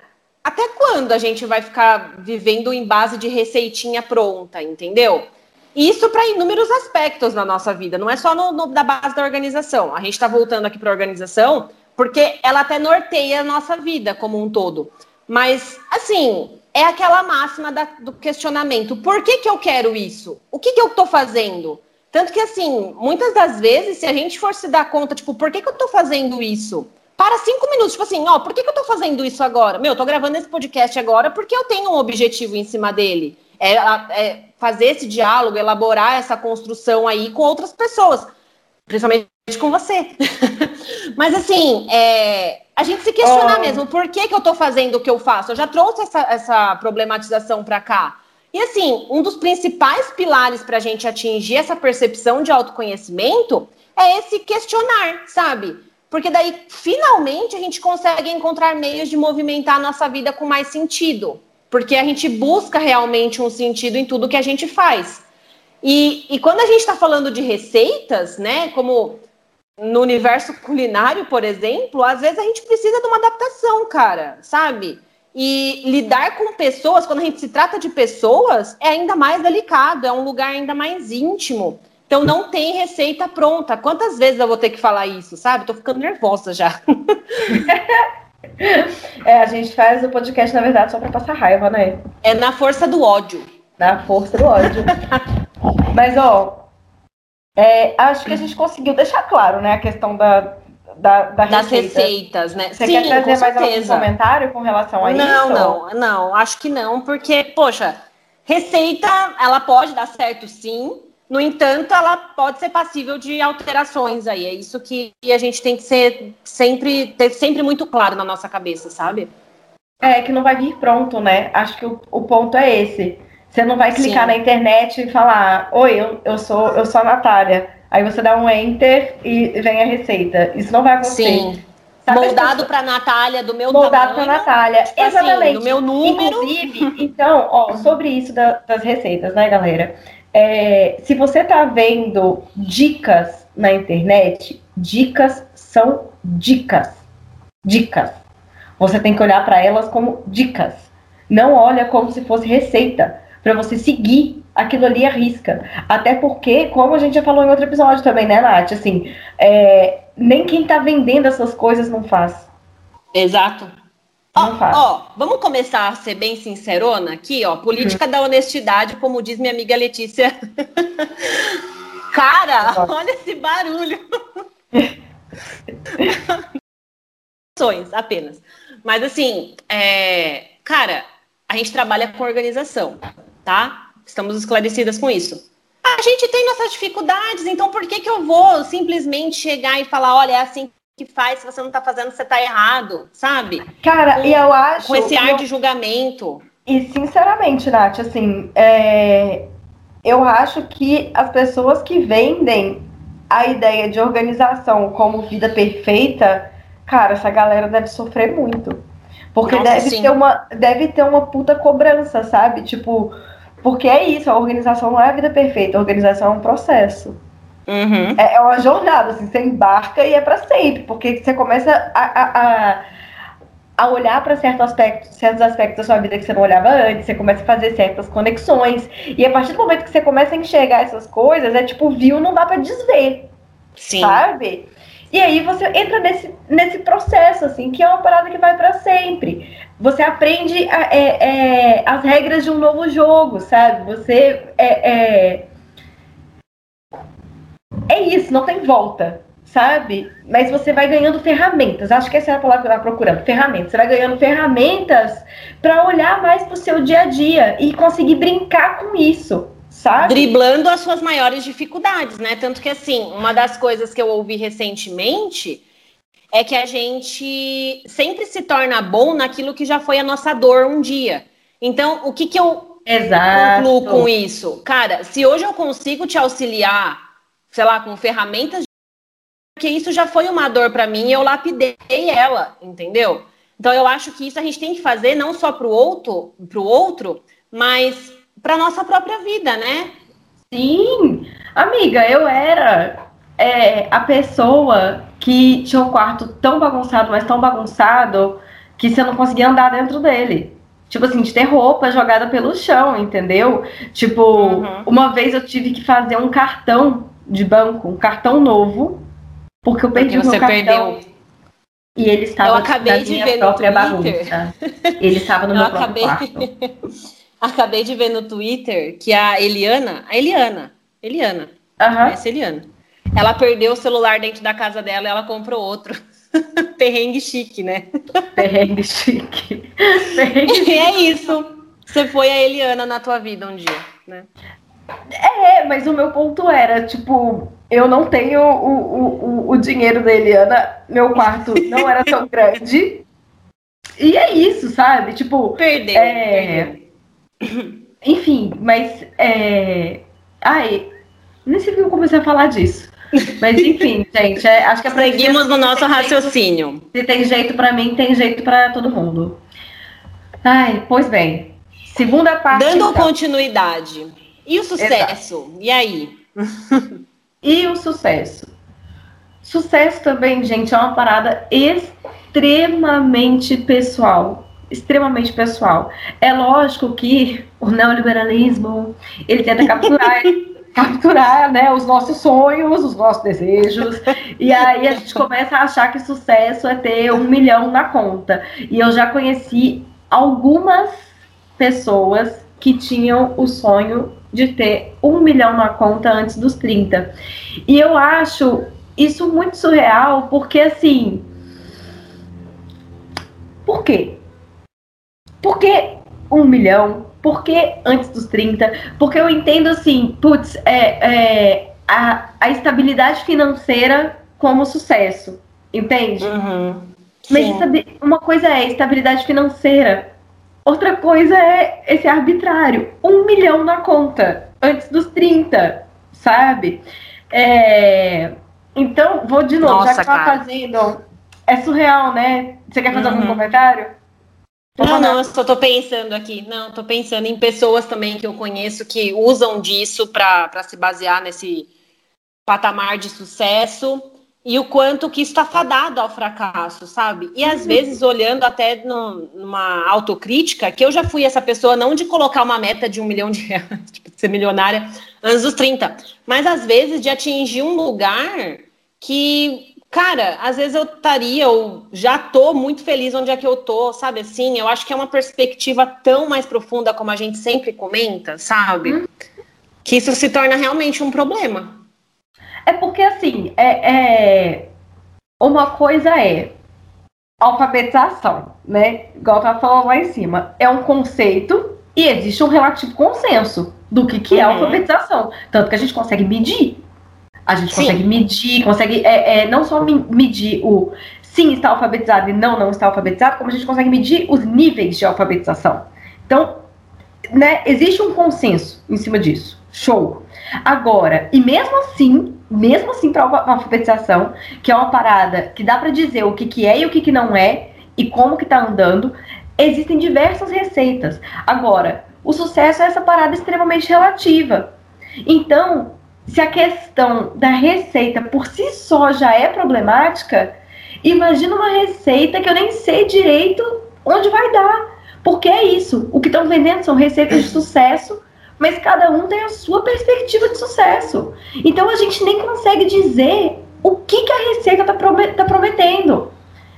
até quando a gente vai ficar vivendo em base de receitinha pronta, entendeu? Isso para inúmeros aspectos na nossa vida, não é só no, no da base da organização. A gente está voltando aqui para a organização porque ela até norteia a nossa vida como um todo. Mas, assim, é aquela máxima da, do questionamento: por que, que eu quero isso? O que, que eu estou fazendo? Tanto que, assim, muitas das vezes, se a gente for se dar conta, tipo, por que, que eu tô fazendo isso? Para cinco minutos, tipo assim, ó, por que, que eu tô fazendo isso agora? Meu, eu tô gravando esse podcast agora porque eu tenho um objetivo em cima dele. É, é fazer esse diálogo, elaborar essa construção aí com outras pessoas. Principalmente com você. *laughs* Mas assim, é, a gente se questionar oh. mesmo, por que, que eu tô fazendo o que eu faço? Eu já trouxe essa, essa problematização para cá. E assim, um dos principais pilares para a gente atingir essa percepção de autoconhecimento é esse questionar, sabe? Porque daí, finalmente, a gente consegue encontrar meios de movimentar a nossa vida com mais sentido. Porque a gente busca realmente um sentido em tudo que a gente faz. E, e quando a gente está falando de receitas, né? Como no universo culinário, por exemplo, às vezes a gente precisa de uma adaptação, cara, sabe? E lidar com pessoas, quando a gente se trata de pessoas, é ainda mais delicado, é um lugar ainda mais íntimo. Então não tem receita pronta. Quantas vezes eu vou ter que falar isso, sabe? Tô ficando nervosa já. *laughs* é, a gente faz o podcast, na verdade, só para passar raiva, né? É na força do ódio. Na força do ódio. *laughs* Mas, ó, é, acho que a gente conseguiu deixar claro, né, a questão da, da, da das receitas, né? Você Sim, quer trazer mais algum comentário com relação a não, isso? Não, não, não. Acho que não, porque, poxa, receita, ela pode dar certo sim, no entanto, ela pode ser passível de alterações aí. É isso que a gente tem que ser sempre, ter sempre muito claro na nossa cabeça, sabe? É, que não vai vir pronto, né? Acho que o, o ponto é esse. Você não vai clicar Sim. na internet e falar, oi, eu, eu sou eu sou a Natália. Aí você dá um enter e vem a receita. Isso não vai acontecer. Sim. Sabe Moldado para Natália, do meu Moldado para Natália. Tipo assim, Exatamente. Assim, do meu número. Inclusive, então, ó, sobre isso da, das receitas, né, galera? É, se você tá vendo dicas na internet, dicas são dicas. Dicas. Você tem que olhar para elas como dicas. Não olha como se fosse receita. Para você seguir aquilo ali à risca. Até porque, como a gente já falou em outro episódio também, né, Nath? Assim, é, nem quem tá vendendo essas coisas não faz. Exato. Não ó, faz. ó, vamos começar a ser bem sincerona aqui, ó. Política da honestidade, como diz minha amiga Letícia. *laughs* Cara, olha esse barulho. Sonhos, apenas. Mas assim, é... cara, a gente trabalha com organização, tá? Estamos esclarecidas com isso. A gente tem nossas dificuldades, então por que, que eu vou simplesmente chegar e falar, olha, é assim que faz, se você não tá fazendo, você tá errado, sabe? Cara, com, e eu acho. Com esse ar eu... de julgamento. E sinceramente, Nath, assim, é... eu acho que as pessoas que vendem a ideia de organização como vida perfeita, cara, essa galera deve sofrer muito. Porque Nossa, deve, ter uma, deve ter uma puta cobrança, sabe? Tipo, porque é isso, a organização não é a vida perfeita, a organização é um processo. Uhum. É, é, uma jornada, assim, você embarca e é para sempre, porque você começa a, a, a, a olhar para certos aspectos, certos aspectos da sua vida que você não olhava antes, você começa a fazer certas conexões, e a partir do momento que você começa a enxergar essas coisas, é tipo, viu, não dá para desver. Sim. Sabe? E aí você entra nesse, nesse processo, assim, que é uma parada que vai para sempre. Você aprende a, é, é, as regras de um novo jogo, sabe? Você é, é, é isso, não tem volta, sabe? Mas você vai ganhando ferramentas. Acho que essa é a palavra que eu estava procurando. Ferramentas. Você vai ganhando ferramentas para olhar mais para o seu dia a dia e conseguir brincar com isso sabe? Driblando as suas maiores dificuldades, né? Tanto que, assim, uma das coisas que eu ouvi recentemente é que a gente sempre se torna bom naquilo que já foi a nossa dor um dia. Então, o que, que eu Exato. concluo com isso? Cara, se hoje eu consigo te auxiliar, sei lá, com ferramentas, porque isso já foi uma dor para mim e eu lapidei ela, entendeu? Então, eu acho que isso a gente tem que fazer não só para o outro, pro outro, mas para nossa própria vida, né? Sim, amiga, eu era é, a pessoa que tinha um quarto tão bagunçado, mas tão bagunçado, que você não conseguia andar dentro dele. Tipo assim, de ter roupa jogada pelo chão, entendeu? Tipo, uhum. uma vez eu tive que fazer um cartão de banco, um cartão novo, porque eu perdi porque o meu cartão. Perdeu. E ele estava eu acabei de ver própria no bagunça. Ele estava no eu meu acabei... próprio quarto. *laughs* Acabei de ver no Twitter que a Eliana, a Eliana, Eliana, uhum. conhece Eliana, ela perdeu o celular dentro da casa dela e ela comprou outro. *laughs* Perrengue chique, né? Perrengue chique. Perrengue *laughs* chique. E é isso. Você foi a Eliana na tua vida um dia, né? É, mas o meu ponto era, tipo, eu não tenho o, o, o dinheiro da Eliana, meu quarto não era tão *laughs* grande. E é isso, sabe? Tipo. Perdeu. É... Enfim, mas. É... Ai, nem sei que eu comecei a falar disso. Mas enfim, gente, é, acho que a Seguimos no nosso raciocínio. Jeito, se tem jeito para mim, tem jeito para todo mundo. Ai, pois bem. Segunda parte. Dando então. continuidade. E o sucesso? Exato. E aí? *laughs* e o sucesso? Sucesso também, gente, é uma parada extremamente pessoal extremamente pessoal. É lógico que o neoliberalismo ele tenta capturar *laughs* capturar né, os nossos sonhos, os nossos desejos, e aí a gente começa a achar que sucesso é ter um milhão na conta. E eu já conheci algumas pessoas que tinham o sonho de ter um milhão na conta antes dos 30. E eu acho isso muito surreal, porque assim. Por quê? Por que um milhão? Por que antes dos 30? Porque eu entendo assim, putz, é, é, a, a estabilidade financeira como sucesso. Entende? Uhum. Mas uma coisa é estabilidade financeira, outra coisa é esse arbitrário. Um milhão na conta antes dos 30, sabe? É... Então, vou de novo, Nossa, já que tá fazendo. É surreal, né? Você quer fazer uhum. algum comentário? Não, não, eu só tô pensando aqui. Não, tô pensando em pessoas também que eu conheço que usam disso para se basear nesse patamar de sucesso e o quanto que está fadado ao fracasso, sabe? E às uhum. vezes olhando até no, numa autocrítica, que eu já fui essa pessoa não de colocar uma meta de um milhão de reais, *laughs* tipo, de ser milionária antes dos 30, mas às vezes de atingir um lugar que, cara, às vezes eu estaria ou já tô muito feliz onde é que eu tô, sabe? Assim, eu acho que é uma perspectiva tão mais profunda como a gente sempre comenta, sabe? Uhum. Que isso se torna realmente um problema. É porque, assim, é, é... uma coisa é alfabetização, né? Igual eu tava falando lá em cima. É um conceito e existe um relativo consenso do que, que é uhum. alfabetização. Tanto que a gente consegue medir. A gente sim. consegue medir, consegue é, é, não só medir o sim está alfabetizado e não não está alfabetizado, como a gente consegue medir os níveis de alfabetização. Então, né, existe um consenso em cima disso. Show. Agora, e mesmo assim, mesmo assim para a alfabetização, que é uma parada que dá para dizer o que, que é e o que, que não é e como que tá andando, existem diversas receitas. Agora, o sucesso é essa parada extremamente relativa. Então, se a questão da receita por si só já é problemática, imagina uma receita que eu nem sei direito onde vai dar. Porque é isso. O que estão vendendo são receitas de sucesso mas cada um tem a sua perspectiva de sucesso. Então a gente nem consegue dizer o que, que a receita está tá prometendo.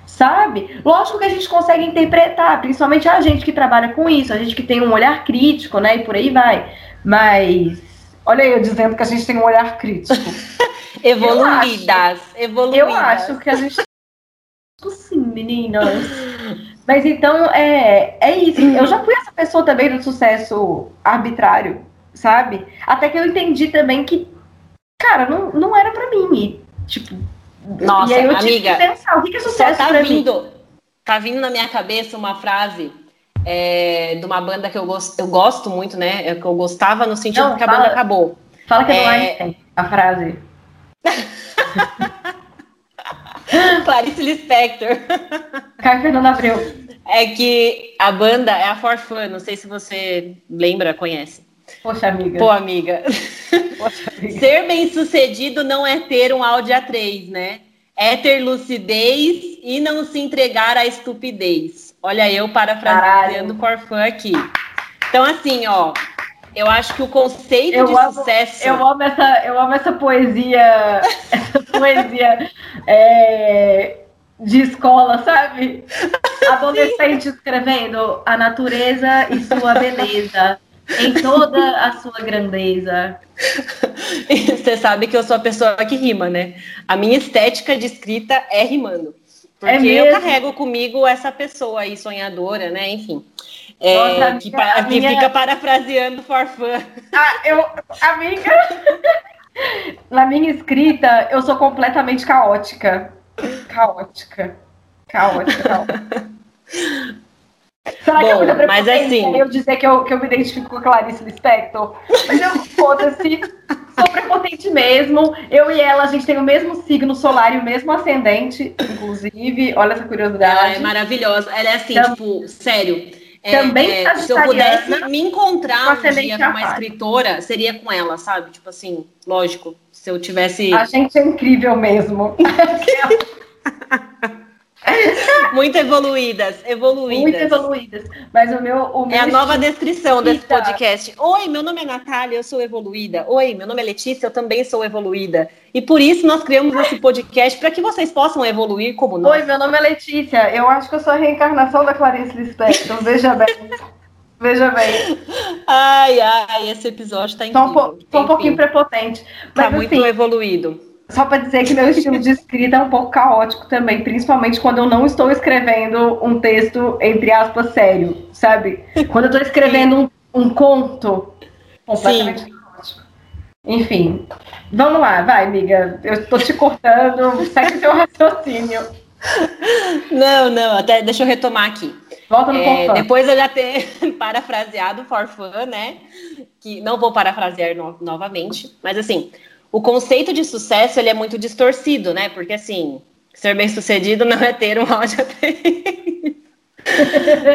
Sabe? Lógico que a gente consegue interpretar, principalmente a gente que trabalha com isso, a gente que tem um olhar crítico, né? E por aí vai. Mas olha eu dizendo que a gente tem um olhar crítico. *laughs* evoluídas, eu evoluídas. Eu acho que a gente. *laughs* Sim, meninas. *laughs* Mas então, é, é isso. Eu já fui essa pessoa também do sucesso arbitrário, sabe? Até que eu entendi também que, cara, não, não era para mim. E, tipo, Nossa, e aí eu amiga, que pensar, o que é sucesso tá vindo, mim? Tá vindo na minha cabeça uma frase é, de uma banda que eu gosto, eu gosto muito, né? É que eu gostava no sentido não, que a fala, banda acabou. Fala que é do é, Einstein, a frase. *laughs* Clarice Lispector. *laughs* Caio Fernando Abreu. É que a banda é a For Fun, não sei se você lembra, conhece. Poxa, amiga. Pô, amiga. *laughs* Poxa, amiga. Ser bem sucedido não é ter um áudio A3, né? É ter lucidez e não se entregar à estupidez. Olha eu parafraseando For Fun aqui. Então, assim, ó, eu acho que o conceito eu de amo, sucesso. Eu amo essa, eu amo essa poesia, *laughs* essa poesia é, de escola, sabe? *laughs* Adolescente escrevendo a natureza e sua beleza. Em toda a sua grandeza. *laughs* Você sabe que eu sou a pessoa que rima, né? A minha estética de escrita é rimando. Porque é eu carrego comigo essa pessoa aí sonhadora, né? Enfim. É, Nossa, que, que minha... fica parafraseando for fun. Ah, eu, amiga, na minha escrita, eu sou completamente caótica. Caótica. Caótica, caótica. Será Bom, que é muita mas assim... eu dizer que eu, que eu me identifico com a Clarice Lispector? Mas eu, foda-se, sou prepotente mesmo. Eu e ela, a gente tem o mesmo signo solar e o mesmo ascendente, inclusive. Olha essa curiosidade. Ela é maravilhosa. Ela é assim, então, tipo, sério é, Também é, se eu pudesse me encontrar um dia com uma escritora, seria com ela, sabe? Tipo assim, lógico, se eu tivesse. A gente é incrível mesmo. *laughs* *laughs* Muito evoluídas, evoluídas. Muito evoluídas. Mas o meu. O meu é a nova descrição desse podcast. Oi, meu nome é Natália, eu sou evoluída. Oi, meu nome é Letícia, eu também sou evoluída. E por isso nós criamos esse podcast para que vocês possam evoluir como nós. Oi, meu nome é Letícia. Eu acho que eu sou a reencarnação da Clarice Lispector. Veja bem. *laughs* Veja bem. Ai, ai, esse episódio tá incrível. Tô um, po tô um pouquinho prepotente. Mas, tá muito assim, evoluído. Só para dizer que meu estilo de escrita é um pouco caótico também, principalmente quando eu não estou escrevendo um texto, entre aspas, sério, sabe? Quando eu estou escrevendo um, um, conto completamente Sim. caótico. Enfim, vamos lá, vai, amiga. Eu estou te cortando, segue seu raciocínio. *laughs* Não, não, até deixa eu retomar aqui. Volta no é, Depois eu já ter *laughs* parafraseado for fun, né? Que não vou parafrasear no, novamente, mas assim, o conceito de sucesso ele é muito distorcido, né? Porque assim, ser bem sucedido não é ter um áudio *laughs*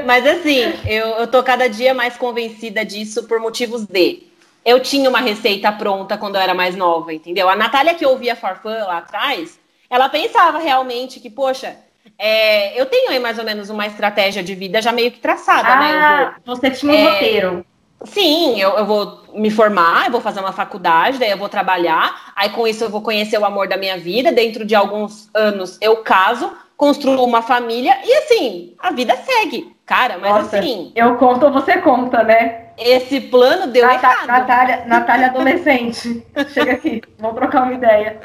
Mas assim, eu, eu tô cada dia mais convencida disso por motivos de. Eu tinha uma receita pronta quando eu era mais nova, entendeu? A Natália que ouvia Farfã lá atrás, ela pensava realmente que, poxa, é, eu tenho aí mais ou menos uma estratégia de vida já meio que traçada, né? ah, né? Vou, você tinha um é, roteiro. Sim, eu, eu, vou me formar, eu vou fazer uma faculdade, daí eu vou trabalhar, aí com isso eu vou conhecer o amor da minha vida, dentro de alguns anos eu caso, construo uma família e assim, a vida segue. Cara, mas Nossa, assim. Eu conto ou você conta, né? Esse plano deu errado. Natália, Natália adolescente. Chega aqui, vamos trocar uma ideia.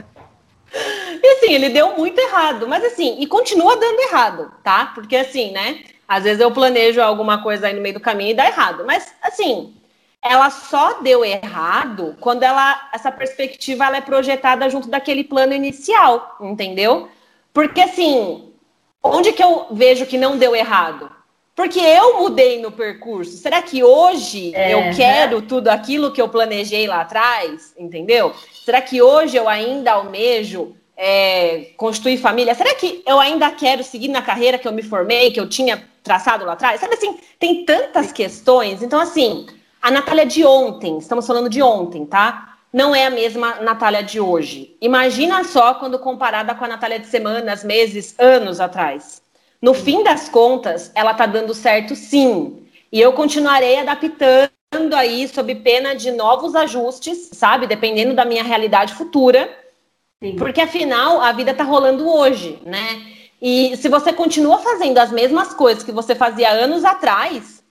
E assim, ele deu muito errado, mas assim, e continua dando errado, tá? Porque assim, né? Às vezes eu planejo alguma coisa aí no meio do caminho e dá errado. Mas, assim, ela só deu errado quando ela essa perspectiva ela é projetada junto daquele plano inicial, entendeu? Porque, assim, onde que eu vejo que não deu errado? Porque eu mudei no percurso. Será que hoje é, eu quero tudo aquilo que eu planejei lá atrás? Entendeu? Será que hoje eu ainda almejo é, constituir família? Será que eu ainda quero seguir na carreira que eu me formei, que eu tinha traçado lá atrás? Sabe assim, tem tantas questões. Então, assim, a Natália de ontem, estamos falando de ontem, tá? Não é a mesma Natália de hoje. Imagina só quando comparada com a Natália de semanas, meses, anos atrás. No fim das contas, ela tá dando certo sim. E eu continuarei adaptando aí sob pena de novos ajustes, sabe? Dependendo da minha realidade futura. Sim. Porque afinal, a vida tá rolando hoje, né? E se você continua fazendo as mesmas coisas que você fazia anos atrás,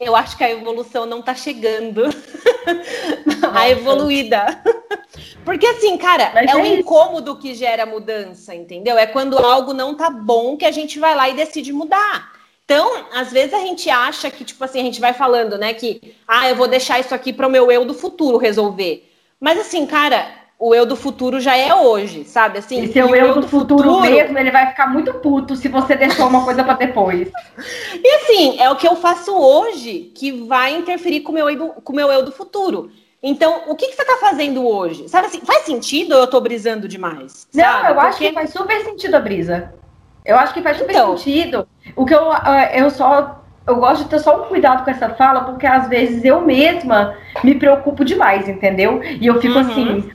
eu acho que a evolução não tá chegando. *laughs* a evoluída. Porque assim, cara, Mas é, é um incômodo que gera mudança, entendeu? É quando algo não tá bom que a gente vai lá e decide mudar. Então, às vezes a gente acha que, tipo assim, a gente vai falando, né, que, ah, eu vou deixar isso aqui para o meu eu do futuro resolver. Mas assim, cara, o eu do futuro já é hoje, sabe? Assim, e seu eu, eu do, do futuro, futuro, mesmo, ele vai ficar muito puto se você deixou uma coisa para depois. *laughs* E assim, é o que eu faço hoje que vai interferir com o meu, eu com meu eu do futuro. Então, o que, que você está fazendo hoje? Sabe assim, faz sentido ou eu estou brisando demais? Não, sabe? eu Porque... acho que faz super sentido a brisa. Eu acho que faz super então... sentido. O que eu, ah, eu só eu gosto de ter só um cuidado com essa fala, porque às vezes eu mesma me preocupo demais, entendeu? E eu fico uhum. assim,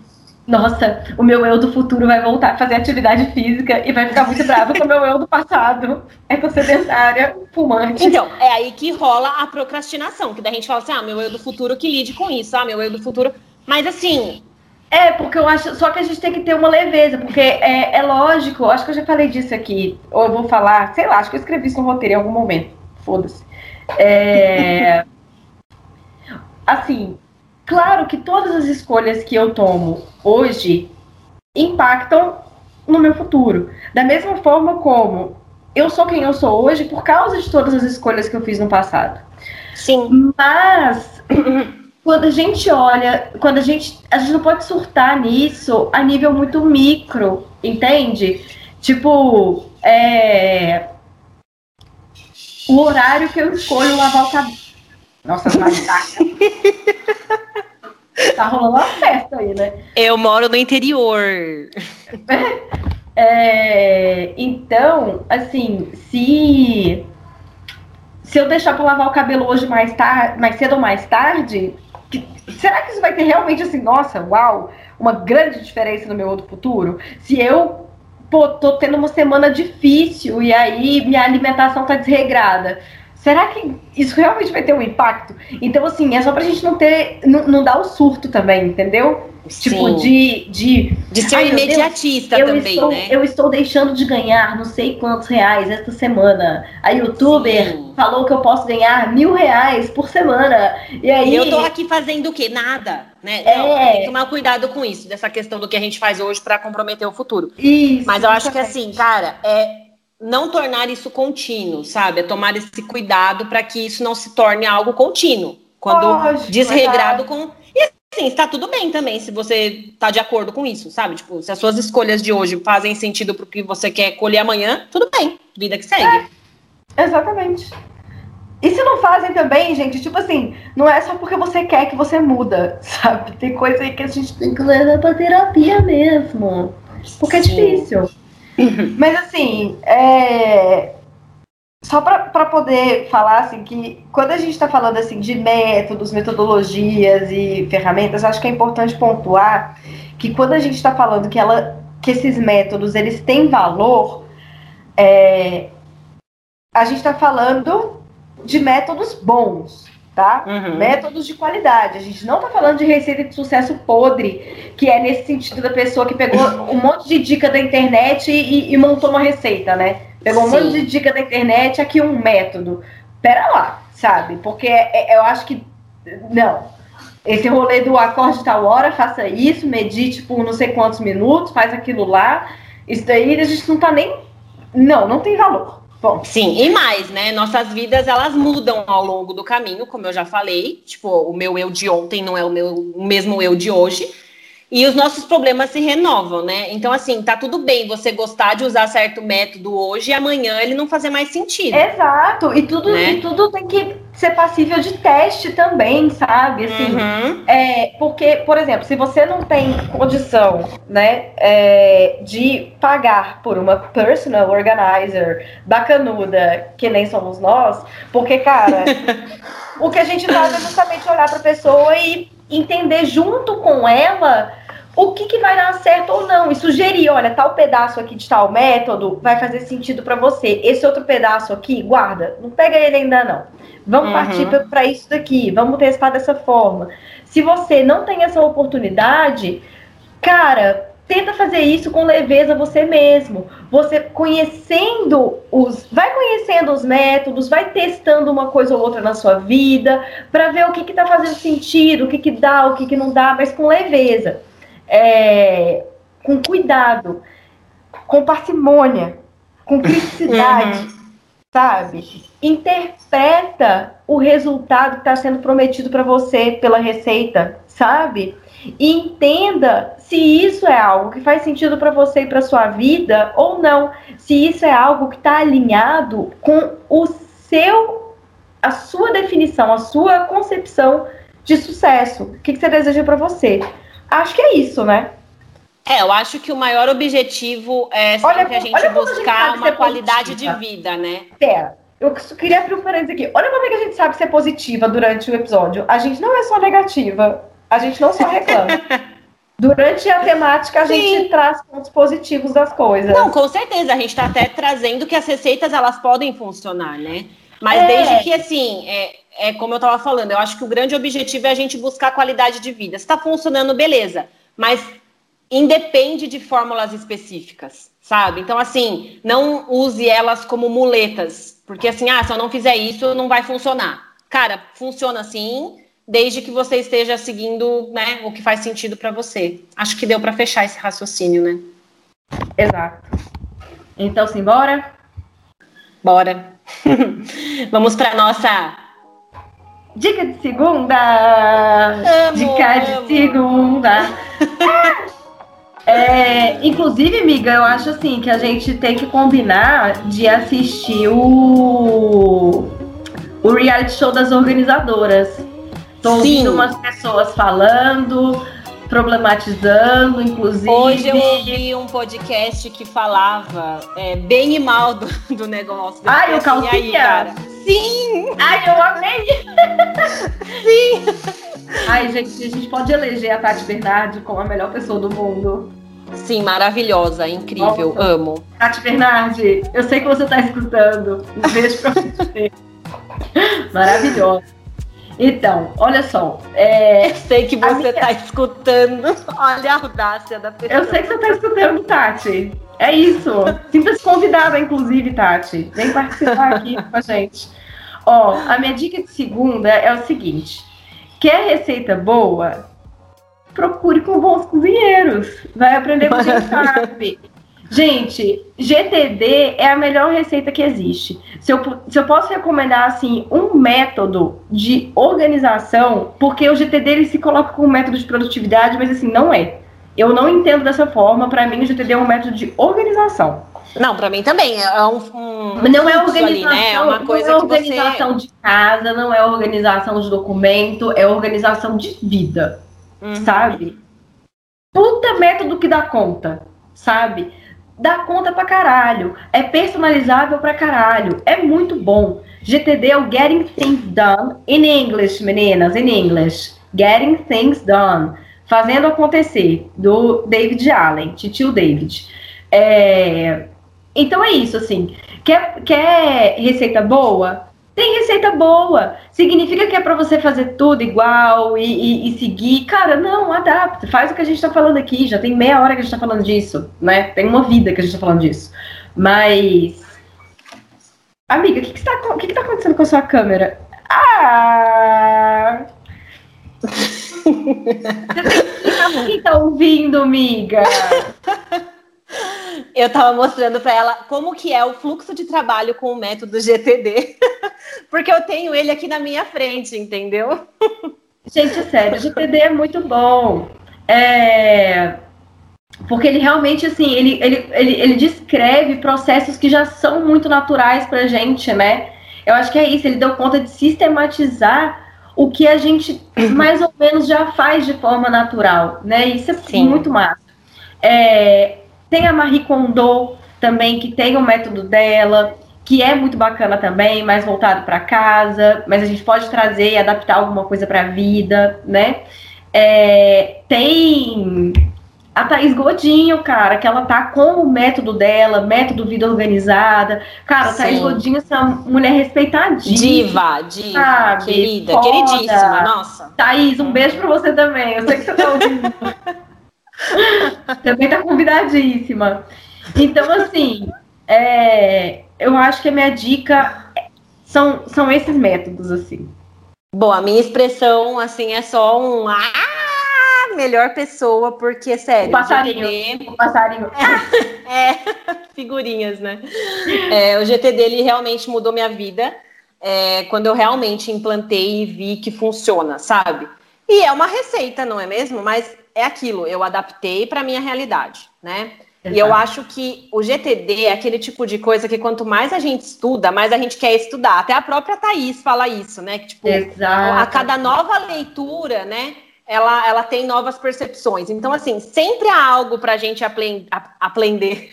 nossa, o meu eu do futuro vai voltar a fazer atividade física e vai ficar muito bravo com o meu eu do passado. É sedentária, fumante. Então, é aí que rola a procrastinação, que daí a gente fala assim, ah, meu eu do futuro que lide com isso, ah, meu eu do futuro. Mas assim. É, porque eu acho. Só que a gente tem que ter uma leveza, porque é, é lógico, acho que eu já falei disso aqui, ou eu vou falar, sei lá, acho que eu escrevi isso no roteiro em algum momento. Foda-se. É. *laughs* Assim, Claro que todas as escolhas que eu tomo hoje impactam no meu futuro. Da mesma forma como eu sou quem eu sou hoje por causa de todas as escolhas que eu fiz no passado. Sim. Mas *clears throat* quando a gente olha, quando a gente a gente não pode surtar nisso a nível muito micro, entende? Tipo, é, o horário que eu escolho lavar o cabelo. Nossa, *laughs* mas Tá rolando uma festa aí, né? Eu moro no interior. *laughs* É, então, assim, se se eu deixar para lavar o cabelo hoje mais tarde, mais cedo ou mais tarde, que, será que isso vai ter realmente assim, nossa, uau, uma grande diferença no meu outro futuro? Se eu pô, tô tendo uma semana difícil e aí minha alimentação tá desregrada será que isso realmente vai ter um impacto? Então, assim, é só pra gente não ter, não, não dar o surto também, entendeu? Tipo, de, de. De ser Ai, imediatista Deus, também, estou, né? Eu estou deixando de ganhar não sei quantos reais esta semana. A youtuber Sim. falou que eu posso ganhar mil reais por semana. E aí. Eu tô aqui fazendo o quê? Nada. Né? É... Não, tem que tomar cuidado com isso, dessa questão do que a gente faz hoje para comprometer o futuro. Isso. Mas eu acho que assim, cara, é não tornar isso contínuo, sabe? É tomar esse cuidado para que isso não se torne algo contínuo. Quando Lógico, desregrado com. E assim, está tudo bem também, se você está de acordo com isso, sabe? Tipo, se as suas escolhas de hoje fazem sentido para o que você quer colher amanhã, tudo bem, vida que segue. É, exatamente. E se não fazem também, gente, tipo assim, não é só porque você quer que você muda, *laughs* sabe? Tem coisa aí que a gente tem que levar pra terapia mesmo. Porque Sim. é difícil. *laughs* Mas assim, é... só para poder falar assim que quando a gente está falando assim de métodos, metodologias e ferramentas, acho que é importante pontuar que quando a gente está falando que ela que esses métodos eles têm valor, é... a gente está falando de métodos bons, tá? Uhum. Métodos de qualidade. A gente não tá falando de receita de sucesso podre, que é nesse sentido da pessoa que pegou *laughs* um monte de dica da internet e, e montou uma receita, né? Pegou um Sim. monte de dica da internet, aqui um método. Pera lá, sabe? Porque é, é, eu acho que. Não. Esse rolê do acorde tal hora, faça isso, medite por não sei quantos minutos, faz aquilo lá. Isso daí a gente não tá nem. Não, não tem valor. Bom. Sim, e mais, né? Nossas vidas elas mudam ao longo do caminho, como eu já falei. Tipo, o meu eu de ontem não é o meu o mesmo eu de hoje. E os nossos problemas se renovam, né? Então, assim, tá tudo bem você gostar de usar certo método hoje e amanhã ele não fazer mais sentido. Exato, e tudo, né? e tudo tem que ser passível de teste também, sabe? Assim, uhum. é, porque, por exemplo, se você não tem condição, né, é, de pagar por uma personal organizer bacanuda, que nem somos nós, porque, cara, *laughs* o que a gente faz é justamente olhar para a pessoa e entender junto com ela o que, que vai dar certo ou não e sugerir, olha, tal pedaço aqui de tal método vai fazer sentido para você. Esse outro pedaço aqui, guarda, não pega ele ainda não. Vamos uhum. partir para isso daqui, vamos testar dessa forma. Se você não tem essa oportunidade, cara, tenta fazer isso com leveza você mesmo. Você conhecendo os, vai conhecendo os métodos, vai testando uma coisa ou outra na sua vida para ver o que está fazendo sentido, o que, que dá, o que, que não dá, mas com leveza, é, com cuidado, com parcimônia, com *laughs* criticidade, uhum. Sabe? Interpreta o resultado que está sendo prometido para você pela receita, sabe? E entenda se isso é algo que faz sentido para você e para sua vida ou não. Se isso é algo que está alinhado com o seu, a sua definição, a sua concepção de sucesso. O que, que você deseja para você? Acho que é isso, né? É, eu acho que o maior objetivo é sempre olha, a gente buscar a gente uma qualidade positiva. de vida, né? Pera, eu queria abrir um parênteses aqui. Olha como é que a gente sabe ser positiva durante o episódio. A gente não é só negativa. A gente não só reclama. *laughs* Durante a temática, a Sim. gente traz pontos positivos das coisas. Não, com certeza. A gente está até trazendo que as receitas elas podem funcionar, né? Mas é. desde que, assim, é, é como eu estava falando, eu acho que o grande objetivo é a gente buscar qualidade de vida. Se está funcionando, beleza. Mas independe de fórmulas específicas, sabe? Então, assim, não use elas como muletas. Porque, assim, ah, se eu não fizer isso, não vai funcionar. Cara, funciona assim desde que você esteja seguindo né, o que faz sentido para você. Acho que deu para fechar esse raciocínio, né? Exato. Então, simbora? Bora. *laughs* Vamos para nossa dica de segunda. Amo, dica de segunda. *laughs* É, inclusive, amiga, eu acho assim que a gente tem que combinar de assistir o o reality show das organizadoras. Tô ouvindo umas pessoas falando, problematizando, inclusive. Hoje eu ouvi um podcast que falava é, bem e mal do, do negócio. Ai, o Calcinha? Sim! Ai, eu amei! Sim! Ai, gente, a gente pode eleger a Tati Bernardi como a melhor pessoa do mundo. Sim, maravilhosa, incrível, Nossa. amo. Tati Bernardi, eu sei que você está escutando. Um beijo pra você. *laughs* Maravilhosa. Então, olha só. É... Eu sei que você está minha... escutando. *laughs* Olha a audácia da pessoa. Eu sei que você está escutando, Tati. É isso. Sinta-se convidada, inclusive, Tati. Vem participar aqui com a gente. Ó, a minha dica de segunda é o seguinte: quer receita boa? Procure com bons cozinheiros. Vai aprender com quem *laughs* sabe. Gente, GTD é a melhor receita que existe. Se eu, se eu posso recomendar assim um método de organização, porque o GTD ele se coloca como método de produtividade, mas assim não é. Eu não entendo dessa forma. Para mim, o GTD é um método de organização. Não, para mim também é um, um não é organização, ali, né? é uma coisa não é organização você... de casa, não é organização de documento, é organização de vida, uhum. sabe? Puta método que dá conta, sabe? dá conta pra caralho. É personalizável pra caralho. É muito bom. GTD é o Getting Things Done in English, meninas, in English. Getting Things Done. Fazendo acontecer, do David Allen, titio David. É... Então é isso, assim. Quer, quer receita boa? Tem receita boa. Significa que é para você fazer tudo igual e, e, e, seguir. Cara, não, adapta. Faz o que a gente tá falando aqui. Já tem meia hora que a gente tá falando disso, né? Tem uma vida que a gente tá falando disso. Mas. Amiga, o que, que, tá, que, que tá acontecendo com a sua câmera? Ah! *laughs* Você tem que quem tá ouvindo, amiga. *laughs* eu estava mostrando para ela como que é o fluxo de trabalho com o método GTD, *laughs* porque eu tenho ele aqui na minha frente, entendeu? Gente, sério, o GTD é muito bom. É... Porque ele realmente, assim, ele, ele, ele, ele descreve processos que já são muito naturais pra gente, né? Eu acho que é isso, ele deu conta de sistematizar o que a gente *clears throat* mais ou menos já faz de forma natural, né? Isso é Sim. muito massa. É, tem a Marie Kondo também, que tem o método dela, que é muito bacana também, mais voltado para casa, mas a gente pode trazer e adaptar alguma coisa para a vida, né? É, tem a Thaís Godinho, cara, que ela tá com o método dela, método vida organizada. Cara, a Thaís Godinho é uma mulher respeitadíssima. Diva, diva, sabe? querida, Foda. queridíssima, nossa. Thaís, um beijo pra você também. Eu sei que você tá ouvindo. *laughs* Também tá convidadíssima. Então, assim, é, eu acho que a minha dica são, são esses métodos, assim. Bom, a minha expressão, assim, é só um ah, melhor pessoa, porque, sério, o passarinho, GTD... o passarinho. *laughs* É, é, *laughs* figurinhas, né? É, o GTD, ele realmente mudou minha vida é, quando eu realmente implantei e vi que funciona, sabe? E é uma receita, não é mesmo? Mas é aquilo, eu adaptei para minha realidade, né? Exato. E eu acho que o GTD é aquele tipo de coisa que quanto mais a gente estuda, mais a gente quer estudar. Até a própria Thaís fala isso, né? Que, tipo, Exato. a cada nova leitura, né? Ela, ela tem novas percepções. Então, assim, sempre há algo para a gente aprender.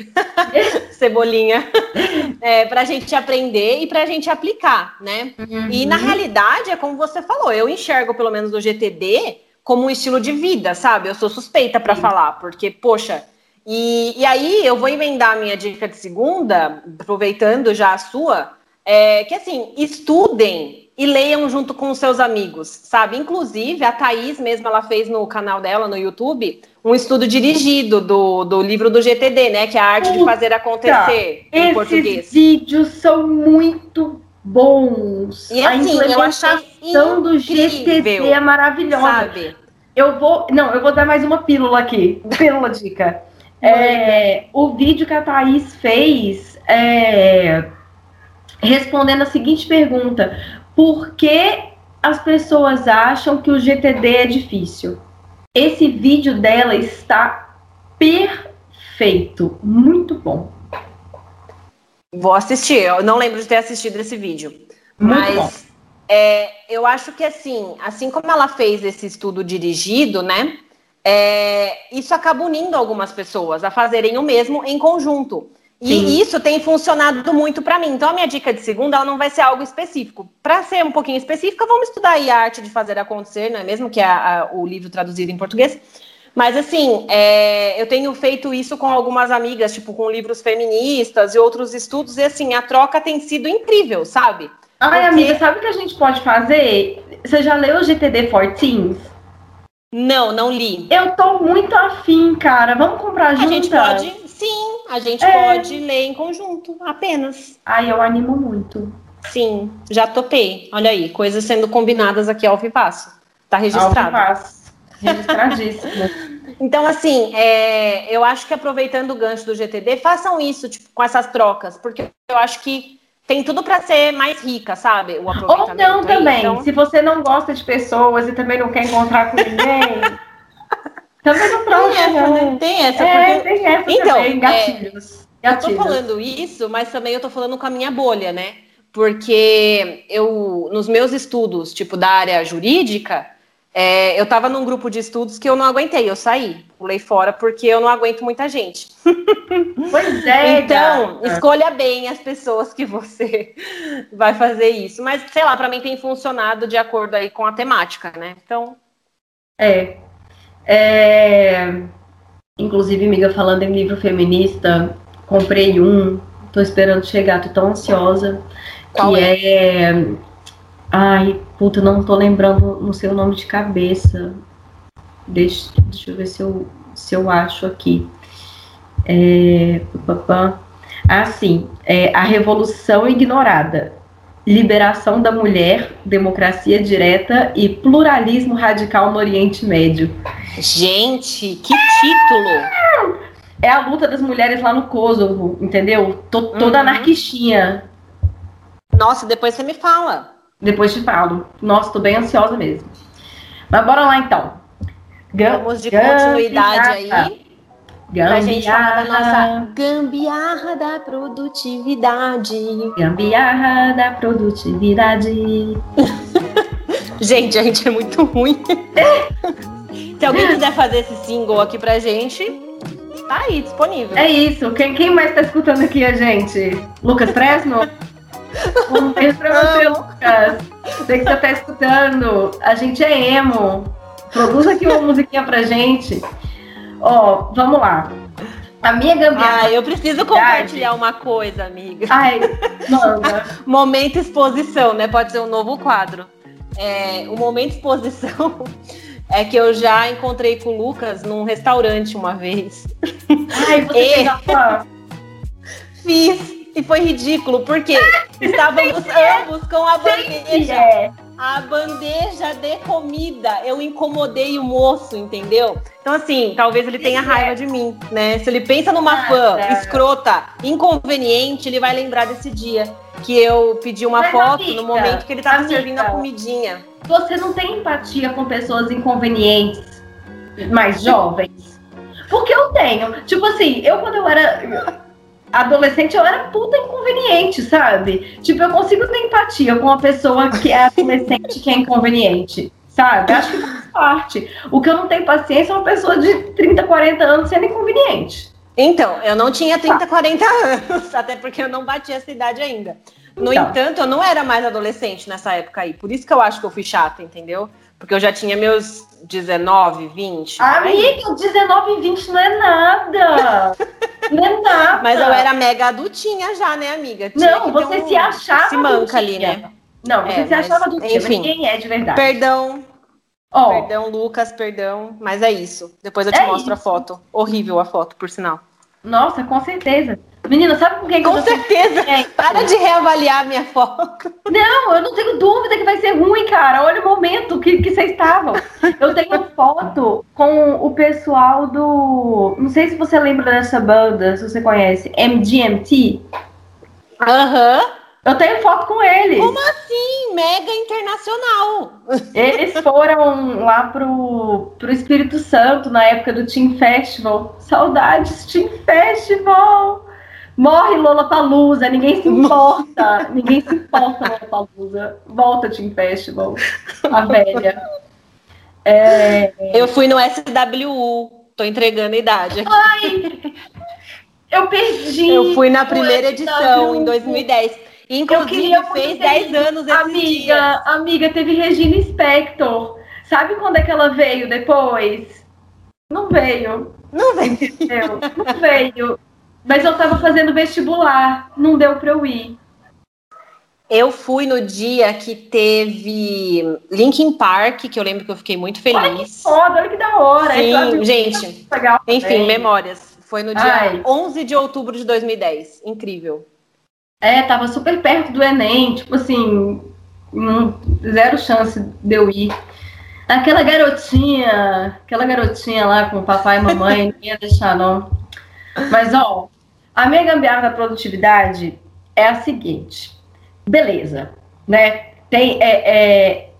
*laughs* Cebolinha. É, para a gente aprender e para a gente aplicar, né? Uhum. E na realidade, é como você falou, eu enxergo, pelo menos, o GTD como um estilo de vida, sabe? Eu sou suspeita para falar, porque, poxa. E, e aí eu vou emendar a minha dica de segunda, aproveitando já a sua, é, que assim, estudem e leiam junto com os seus amigos, sabe? Inclusive, a Thaís mesmo, ela fez no canal dela, no YouTube, um estudo dirigido do, do livro do GTD, né? Que é a arte Puta, de fazer acontecer em português. Esses vídeos são muito bons. E assim, a implementação do GTD é maravilhosa. Sabe? Eu vou. Não, eu vou dar mais uma pílula aqui. *laughs* Pílula dica. É, o vídeo que a Thaís fez é, respondendo a seguinte pergunta: Por que as pessoas acham que o GTD é difícil? Esse vídeo dela está perfeito, muito bom. Vou assistir. Eu não lembro de ter assistido esse vídeo. Muito mas é, eu acho que assim, assim como ela fez esse estudo dirigido, né? É, isso acaba unindo algumas pessoas a fazerem o mesmo em conjunto. E Sim. isso tem funcionado muito para mim. Então, a minha dica de segunda ela não vai ser algo específico. Para ser um pouquinho específica, vamos estudar aí a arte de fazer acontecer, não é mesmo? Que é a, a, o livro traduzido em português. Mas assim, é, eu tenho feito isso com algumas amigas, tipo com livros feministas e outros estudos, e assim, a troca tem sido incrível, sabe? Ai, porque... amiga, sabe o que a gente pode fazer? Você já leu o GTD 14? Não, não li. Eu tô muito afim, cara. Vamos comprar junto. A gente pode, sim, a gente é. pode ler em conjunto, apenas. Ai, eu animo muito. Sim, já topei. Olha aí, coisas sendo combinadas aqui ao vivaço. Tá registrado. Ao vivaço. Registradíssimo. Então, assim, é, eu acho que aproveitando o gancho do GTD, façam isso tipo, com essas trocas, porque eu acho que tem tudo para ser mais rica, sabe? O Ou não aí, também. Então... Se você não gosta de pessoas e também não quer encontrar com ninguém. *laughs* também não troca, tem essa, né? Tem essa, é, porque... tem essa então, também, gatilhos. É, gatilhos. Eu tô falando isso, mas também eu tô falando com a minha bolha, né? Porque eu, nos meus estudos, tipo, da área jurídica, é, eu estava num grupo de estudos que eu não aguentei, eu saí, pulei fora porque eu não aguento muita gente. *laughs* Pois é. então, cara. escolha bem as pessoas que você *laughs* vai fazer isso. Mas, sei lá, para mim tem funcionado de acordo aí com a temática, né? Então. É. é... Inclusive, amiga, falando em livro feminista, comprei um, tô esperando chegar, tô tão ansiosa. Qual que é? é Ai, puta, não tô lembrando no seu nome de cabeça. Deixa, deixa eu ver se eu, se eu acho aqui. É, ah, sim. É, a Revolução Ignorada. Liberação da Mulher, Democracia Direta e Pluralismo Radical no Oriente Médio. Gente, que título! É a luta das mulheres lá no Kosovo, entendeu? Toda uhum. anarquistinha. Nossa, depois você me fala. Depois te falo. Nossa, tô bem ansiosa mesmo. Mas bora lá então. Vamos de continuidade aí. Gambiarra. Pra gente falar da nossa gambiarra da produtividade. Gambiarra da produtividade. *laughs* gente, a gente é muito ruim. *laughs* Se alguém quiser fazer esse single aqui pra gente, tá aí, disponível. É isso. Quem, quem mais tá escutando aqui a gente? Lucas Fresno? Um beijo pra você, Lucas. Você que você tá escutando. A gente é emo. Produz aqui uma musiquinha pra gente. Ó, vamos lá. A minha gambiarra. Ai, eu preciso compartilhar uma coisa, amiga. Ai, manda. *laughs* momento exposição, né? Pode ser um novo quadro. É, o momento exposição *laughs* é que eu já encontrei com o Lucas num restaurante uma vez. Ai, você e... já *laughs* Fiz. E foi ridículo, porque estávamos *laughs* ambos com a bandeja. É. A bandeja de comida. Eu incomodei o moço, entendeu? Então, assim, talvez ele tenha raiva de mim, né? Se ele pensa numa fã escrota, inconveniente, ele vai lembrar desse dia que eu pedi uma Mas, foto amiga, no momento que ele estava servindo a comidinha. Você não tem empatia com pessoas inconvenientes, mais jovens? Porque eu tenho. Tipo assim, eu quando eu era adolescente eu era puta inconveniente, sabe? Tipo, eu consigo ter empatia com uma pessoa que é adolescente que é inconveniente, sabe? Acho que faz parte. O que eu não tenho paciência é uma pessoa de 30, 40 anos sendo inconveniente. Então, eu não tinha 30, 40 anos, *laughs* até porque eu não bati essa idade ainda. No então. entanto, eu não era mais adolescente nessa época aí. Por isso que eu acho que eu fui chata, entendeu? Porque eu já tinha meus 19, 20. Amiga, 19 e 20 não é nada. não é nada. Mas eu era mega adultinha já, né, amiga? Tinha não, você um... se achava. Se manca ali, né? Não, você é, se achava adultinha, enfim, mas quem é de verdade? Perdão. Oh. Perdão, Lucas, perdão. Mas é isso. Depois eu te é mostro isso. a foto. Horrível a foto, por sinal. Nossa, com certeza. Menina, sabe com quem com que eu Com certeza. Para de reavaliar minha foto. Não, eu não tenho dúvida que vai ser ruim, cara. Olha o momento que, que vocês estavam. Eu tenho foto com o pessoal do. Não sei se você lembra dessa banda, se você conhece. MGMT. Aham. Uhum. Eu tenho foto com eles. Como assim? Mega internacional. Eles foram lá pro, pro Espírito Santo na época do Team Festival. Saudades, Team Festival. Morre Lola Palusa, ninguém se importa. ninguém se importa, Lola Palusa. Volta Team Festival. A velha. É... Eu fui no SWU. Tô entregando a idade. Aqui. Ai! Eu perdi. Eu fui na primeira edição, em 2010. Inclusive, fez 10 anos esse Amiga, dia. amiga, teve Regina Spector. Sabe quando é que ela veio depois? Não veio. Não veio. Não veio. Mas eu tava fazendo vestibular. Não deu pra eu ir. Eu fui no dia que teve Linkin Park, que eu lembro que eu fiquei muito feliz. Olha que foda, olha que da hora. Sim, gente. Legal enfim, memórias. Foi no dia Ai. 11 de outubro de 2010. Incrível. É, tava super perto do Enem, tipo assim, zero chance de eu ir. Aquela garotinha, aquela garotinha lá com o papai e mamãe, *laughs* não ia deixar, não. Mas, ó, a minha gambiarra da produtividade é a seguinte. Beleza, né? Tem, é, é,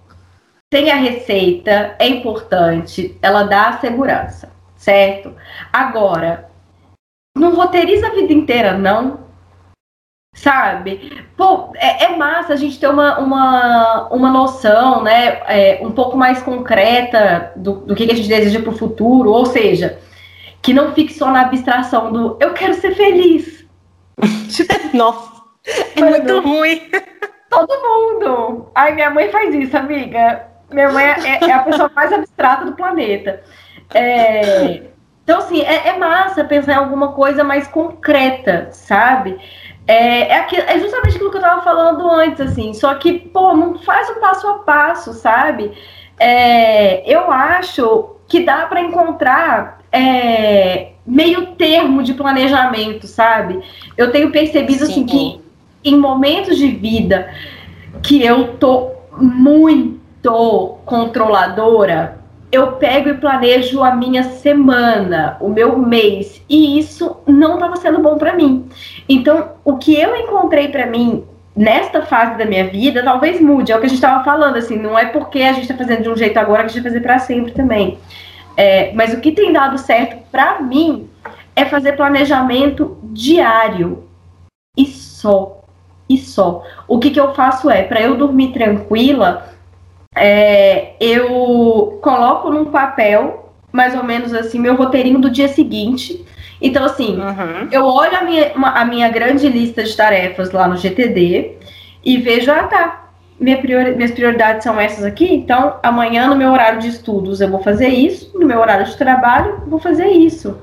tem a receita, é importante, ela dá segurança, certo? Agora, não roteiriza a vida inteira, não sabe? Pô, é, é, massa a gente ter uma, uma, uma noção, né, é, um pouco mais concreta do, do que a gente deseja para o futuro, ou seja, que não fique só na abstração do eu quero ser feliz. *laughs* Nossa, é muito ruim. Todo mundo. Ai, minha mãe faz isso, amiga. Minha mãe é, é a pessoa mais abstrata do planeta. É, então, assim, é, é massa pensar em alguma coisa mais concreta, sabe? É, é, aquilo, é, justamente aquilo que eu tava falando antes, assim, só que, pô, não faz o passo a passo, sabe? É, eu acho que dá para encontrar é, meio termo de planejamento, sabe? Eu tenho percebido, Sim. assim, que em momentos de vida que eu tô muito controladora, eu pego e planejo a minha semana, o meu mês, e isso não estava sendo bom para mim. Então, o que eu encontrei para mim nesta fase da minha vida, talvez mude, é o que a gente estava falando, assim, não é porque a gente está fazendo de um jeito agora que a gente vai fazer para sempre também. É, mas o que tem dado certo para mim é fazer planejamento diário e só. E só. O que, que eu faço é, para eu dormir tranquila, é, eu coloco num papel, mais ou menos assim, meu roteirinho do dia seguinte. Então, assim, uhum. eu olho a minha, a minha grande lista de tarefas lá no GTD e vejo, ah, tá. Minha priori, minhas prioridades são essas aqui, então amanhã no meu horário de estudos eu vou fazer isso, no meu horário de trabalho eu vou fazer isso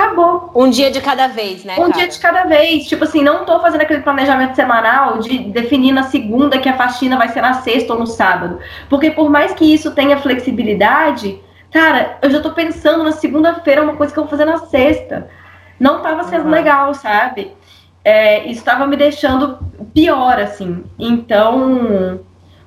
acabou. Um dia de cada vez, né? Um cara? dia de cada vez. Tipo assim, não tô fazendo aquele planejamento semanal de definir na segunda que a faxina vai ser na sexta ou no sábado. Porque por mais que isso tenha flexibilidade, cara, eu já tô pensando na segunda-feira uma coisa que eu vou fazer na sexta. Não tava sendo uhum. legal, sabe? É, isso tava me deixando pior, assim. Então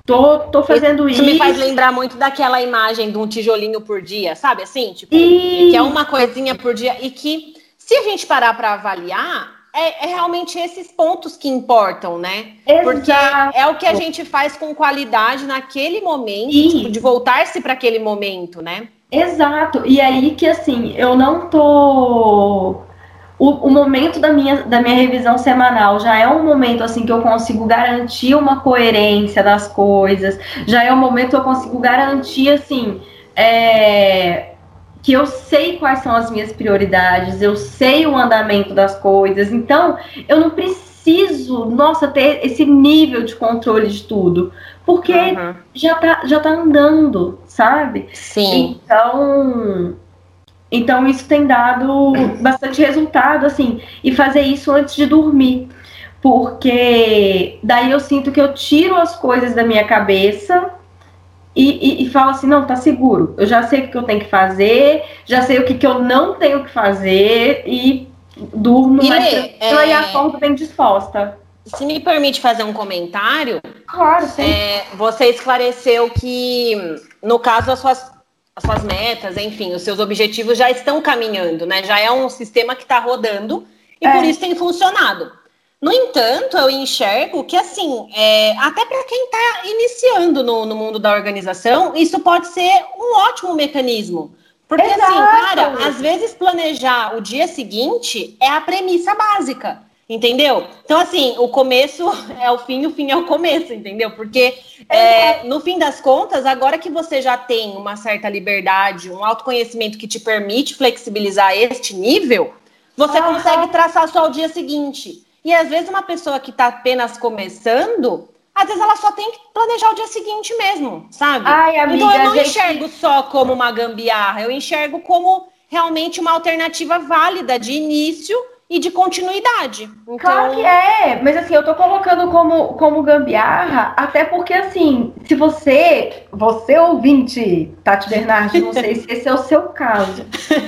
Tô, tô fazendo isso. Isso me faz lembrar muito daquela imagem de um tijolinho por dia, sabe? Assim, tipo, e... que é uma coisinha por dia e que, se a gente parar para avaliar, é, é, realmente esses pontos que importam, né? Exato. Porque é o que a gente faz com qualidade naquele momento, tipo, de voltar-se para aquele momento, né? Exato. E aí que assim, eu não tô o, o, momento da minha, da minha revisão semanal já é um momento assim que eu consigo garantir uma coerência das coisas, já é um momento que eu consigo garantir assim é, que eu sei quais são as minhas prioridades, eu sei o andamento das coisas, então eu não preciso, nossa, ter esse nível de controle de tudo, porque uhum. já, tá, já tá andando, sabe? Sim. Então, então isso tem dado bastante resultado, assim, e fazer isso antes de dormir. Porque daí eu sinto que eu tiro as coisas da minha cabeça e, e, e falo assim, não, tá seguro. Eu já sei o que eu tenho que fazer, já sei o que, que eu não tenho que fazer e durmo e mais é... e acordo bem disposta. Se me permite fazer um comentário. Claro, sim. É, você esclareceu que, no caso, as suas as suas metas, enfim, os seus objetivos já estão caminhando, né? Já é um sistema que está rodando e é. por isso tem funcionado. No entanto, eu enxergo que, assim, é, até para quem está iniciando no, no, mundo da organização, isso pode ser um ótimo mecanismo. Porque, Exato. assim, cara, às vezes planejar o dia seguinte é a premissa básica. Entendeu? Então, assim, o começo *laughs* é o fim, o fim é o começo, entendeu? Porque, é, no fim das contas, agora que você já tem uma certa liberdade, um autoconhecimento que te permite flexibilizar este nível, você uhum. consegue traçar só o dia seguinte. E às vezes, uma pessoa que está apenas começando, às vezes ela só tem que planejar o dia seguinte mesmo, sabe? Ai, amiga, então, eu não gente... enxergo só como uma gambiarra, eu enxergo como realmente uma alternativa válida de início e de continuidade. Então... Claro que é, mas assim, eu tô colocando como, como gambiarra, até porque assim, se você, você ouvinte, Tati Bernardi, não sei se esse é o seu caso,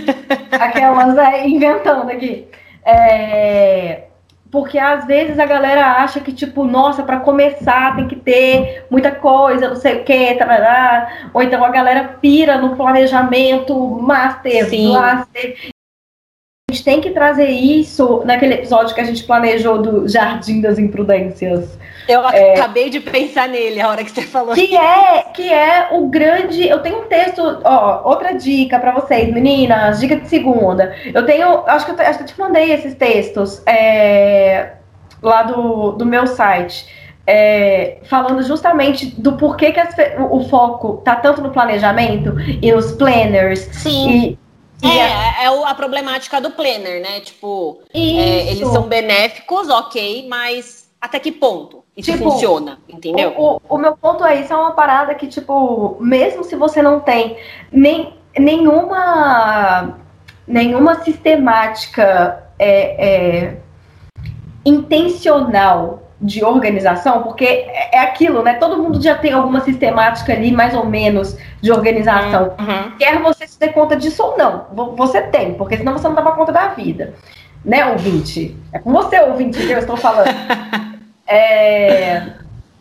*laughs* aquelas é, inventando aqui, é, porque às vezes a galera acha que, tipo, nossa, para começar tem que ter muita coisa, não sei o que, ou então a galera pira no planejamento master, Sim. blaster, gente tem que trazer isso naquele episódio que a gente planejou do Jardim das Imprudências. Eu é, acabei de pensar nele a hora que você falou. Que é, que é o grande. Eu tenho um texto, ó, outra dica para vocês, meninas, dica de segunda. Eu tenho, acho que eu, acho que eu te mandei esses textos é, lá do, do meu site. É, falando justamente do porquê que as, o, o, foco tá tanto no planejamento e nos planners. Sim. E, é, é a problemática do planner, né? Tipo, é, eles são benéficos, ok, mas até que ponto isso tipo, funciona, entendeu? O, o, o, meu ponto é isso é uma parada que, tipo, mesmo se você não tem nem, nenhuma, nenhuma sistemática é, é intencional de organização, porque é, é aquilo, né? Todo mundo já tem alguma sistemática ali, mais ou menos, de organização. Uhum. Quer você se dê conta disso ou não. Você tem, porque senão você não dá conta da vida. Né, ouvinte? É com você, ouvinte, que eu estou falando. *laughs* é...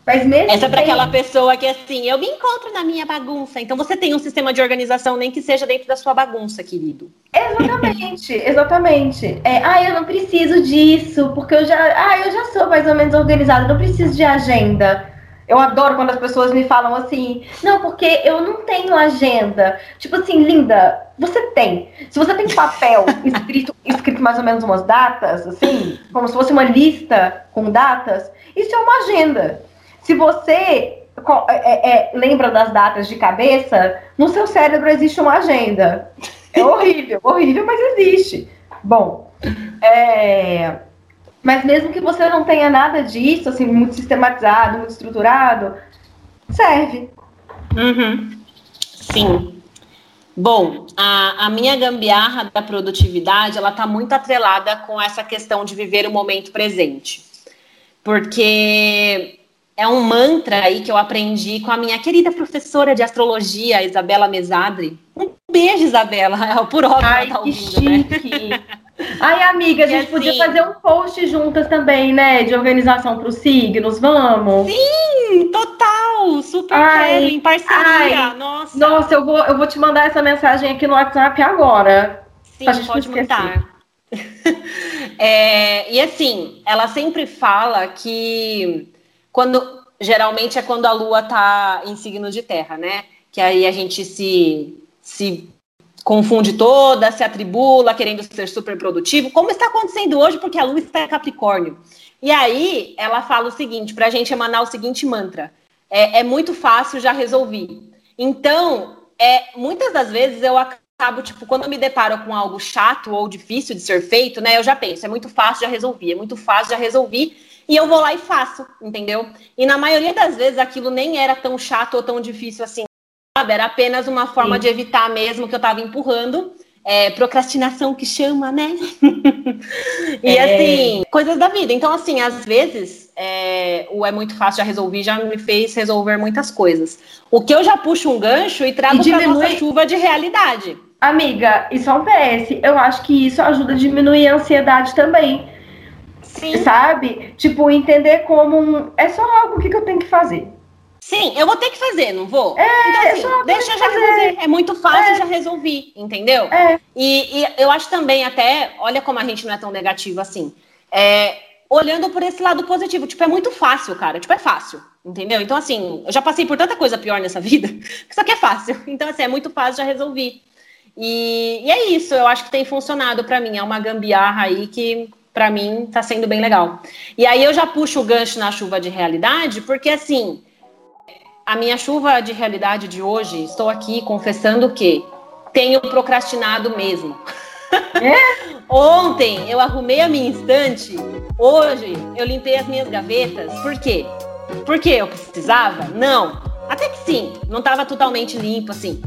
Mas mesmo Essa é para aquela pessoa que assim, eu me encontro na minha bagunça. Então você tem um sistema de organização, nem que seja dentro da sua bagunça, querido. Exatamente, *laughs* exatamente. É, ah, eu não preciso disso, porque eu já, ah, eu já sou mais ou menos organizada, não preciso de agenda. Eu adoro quando as pessoas me falam assim, não, porque eu não tenho agenda. Tipo assim, linda, você tem. Se você tem papel *laughs* escrito, escrito mais ou menos umas datas, assim, como se fosse uma lista com datas, isso é uma agenda. Se você é, é, é, lembra das datas de cabeça, no seu cérebro existe uma agenda. É *laughs* horrível, horrível, mas existe. Bom, é, mas mesmo que você não tenha nada disso, assim, muito sistematizado, muito estruturado, serve. Uhum. Sim. Bom, a, a minha gambiarra da produtividade, ela está muito atrelada com essa questão de viver o momento presente. Porque é um mantra aí que eu aprendi com a minha querida professora de astrologia, Isabela Mesadri. Um beijo, Isabela. É *laughs* por óbvio Ai, tá ouvindo, né? chique. né? Ai, amiga, a gente assim, podia fazer um post juntas também, né? De organização para os signos, vamos? Sim, total, super ai, quero, em parceria, ai, nossa. Nossa, eu vou, eu vou te mandar essa mensagem aqui no WhatsApp agora. Sim, pode mandar. *laughs* é, e assim, ela sempre fala que quando geralmente é quando a lua tá em signo de terra, né? Que aí a gente se, se confunde toda, se atribula, querendo ser super produtivo, como está acontecendo hoje, porque a lua está em Capricórnio. E aí ela fala o seguinte, para a gente emanar o seguinte mantra: é, é muito fácil, já resolvi. Então, é, muitas das vezes eu acabo, tipo, quando eu me deparo com algo chato ou difícil de ser feito, né? Eu já penso, é muito fácil, já resolvi, é muito fácil, já resolvi e eu vou lá e faço, entendeu? E na maioria das vezes aquilo nem era tão chato ou tão difícil assim, sabe? Era apenas uma forma Sim. de evitar mesmo que eu estava empurrando. É, procrastinação que chama, né? *laughs* e é... assim, coisas da vida. Então, assim, às vezes é, o é muito fácil já resolver, já me fez resolver muitas coisas. O que eu já puxo um gancho e trago e diminui... pra nossa chuva de realidade. Amiga, isso é um PS. Eu acho que isso ajuda a diminuir a ansiedade também. Sim. Sabe? Tipo, entender como um... é só algo que, que eu tenho que fazer. Sim, eu vou ter que fazer, não vou? É, então, assim, deixa eu já fazer. resolver. É muito fácil, é. já resolvi, entendeu? É. E, e, eu acho também, até, olha como a gente não é tão negativo assim. É, olhando por esse lado positivo, tipo, é muito fácil, cara. Tipo, é fácil, entendeu? Então, assim, eu já passei por tanta coisa pior nessa *laughs* vida, que isso aqui é fácil. Então, assim, é muito fácil, já resolvi. E, e é isso, eu acho que tem funcionado para mim. É uma gambiarra aí que para mim está sendo bem legal. E aí eu já puxo o gancho na chuva de realidade, porque assim, a minha chuva de realidade de hoje, estou aqui confessando que tenho procrastinado mesmo. É? *laughs* Ontem eu arrumei a minha estante, hoje eu limpei as minhas gavetas. Por quê? Porque eu precisava? Não. Até que sim, não estava totalmente limpo assim.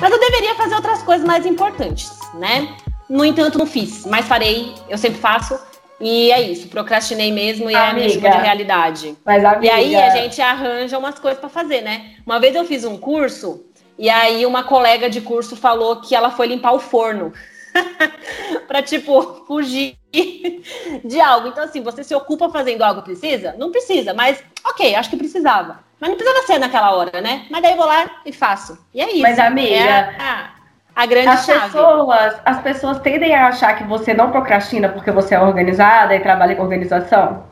Mas eu deveria fazer outras coisas mais importantes, né? No entanto, não fiz, mas farei, eu sempre faço. E é isso, procrastinei mesmo e amiga, é a minha de realidade. Mas, amiga... E aí a gente arranja umas coisas para fazer, né? Uma vez eu fiz um curso e aí uma colega de curso falou que ela foi limpar o forno. *laughs* para tipo fugir *laughs* de algo. Então assim, você se ocupa fazendo algo precisa? Não precisa, mas OK, acho que precisava. Mas não precisava ser naquela hora, né? Mas daí eu vou lá e faço. E é isso. Mas amiga, é a, a grande as chave. pessoas, as pessoas tendem a achar que você não procrastina porque você é organizada e trabalha com organização?